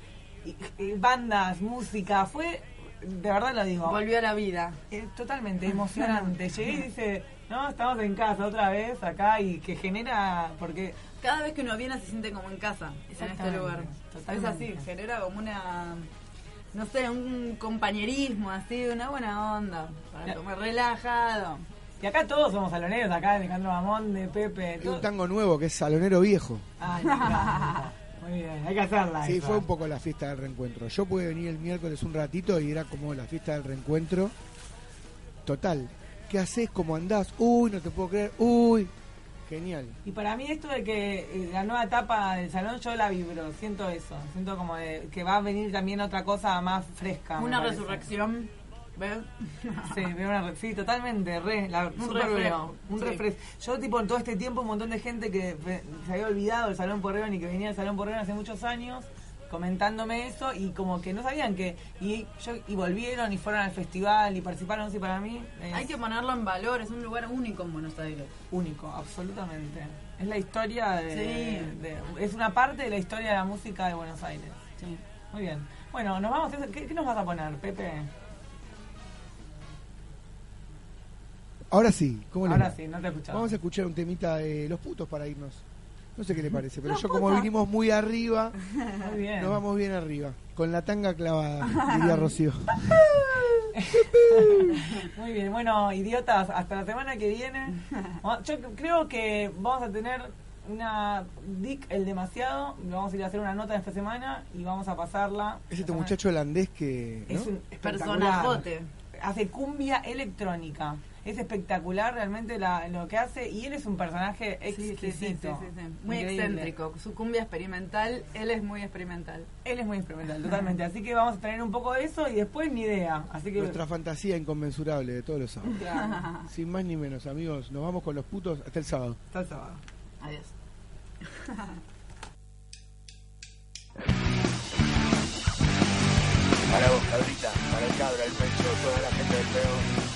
y- y bandas, música, fue, de verdad lo digo. Volvió a la vida. eh, totalmente emocionante. Llegué y dice, no, estamos en casa otra vez acá y que genera, porque Cada vez que uno viene se siente como en casa en este lugar. totalmente. Es así, genera como una, no sé, un compañerismo así, una buena onda, para comer relajado. Y acá todos somos saloneros, acá Alejandro Mamón, de Pepe, Hay un tango nuevo que es Salonero Viejo. Ay, me encanta. Muy bien, hay que hacerla. Sí, esa. fue un poco la fiesta del reencuentro. Yo pude venir el miércoles un ratito y era como la fiesta del reencuentro. Total. ¿Qué haces? ¿Cómo andás? Uy, no te puedo creer. Uy. Genial. Y para mí esto de que eh, la nueva etapa del salón yo la vibro, siento eso, siento como de, que va a venir también otra cosa más fresca. Una parece. resurrección. ¿Ves? Sí, veo una sí, totalmente, re, la, Un refresco, un sí. refresco. Yo tipo en todo este tiempo un montón de gente que se había olvidado del Salón Porreón y que venía del Salón Porreón hace muchos años comentándome eso y como que no sabían que y yo y volvieron y fueron al festival y participaron sí para mí es Hay que ponerlo en valor, es un lugar único en Buenos Aires. único absolutamente es la historia de, Sí. de- es una parte de la historia de la música de Buenos Aires Sí. muy bien bueno nos vamos ¿qué, qué nos vas a poner Pepe Ahora sí, ¿cómo le Ahora va? sí, no te escuchaba. Vamos a escuchar un temita de los putos para irnos. No sé qué le parece, pero Los yo como putos. vinimos muy arriba, Muy bien. nos vamos bien arriba. Con la tanga clavada, diría Rocío. Muy bien, bueno, idiotas, hasta la semana que viene. Yo creo que vamos a tener una Dick el demasiado. Vamos a ir a hacer una nota esta semana y vamos a pasarla. Es este muchacho holandés que... ¿no? Es un espectacular. Personajote. Hace cumbia electrónica. Es espectacular realmente la- lo que hace y él es un personaje Sí, sí, sí, exquisito. sí, sí, sí. Muy Increíble. excéntrico. Su cumbia experimental, él es muy experimental. Él es muy experimental, totalmente. Así que vamos a tener un poco de eso y después ni idea. Así que Nuestra fantasía inconmensurable de todos los sábados. Claro. Sin más ni menos, amigos. Nos vamos con los putos hasta el sábado. hasta el sábado. Adiós. Para vos, cabrita, para el cabra, el pecho, toda la gente del peón.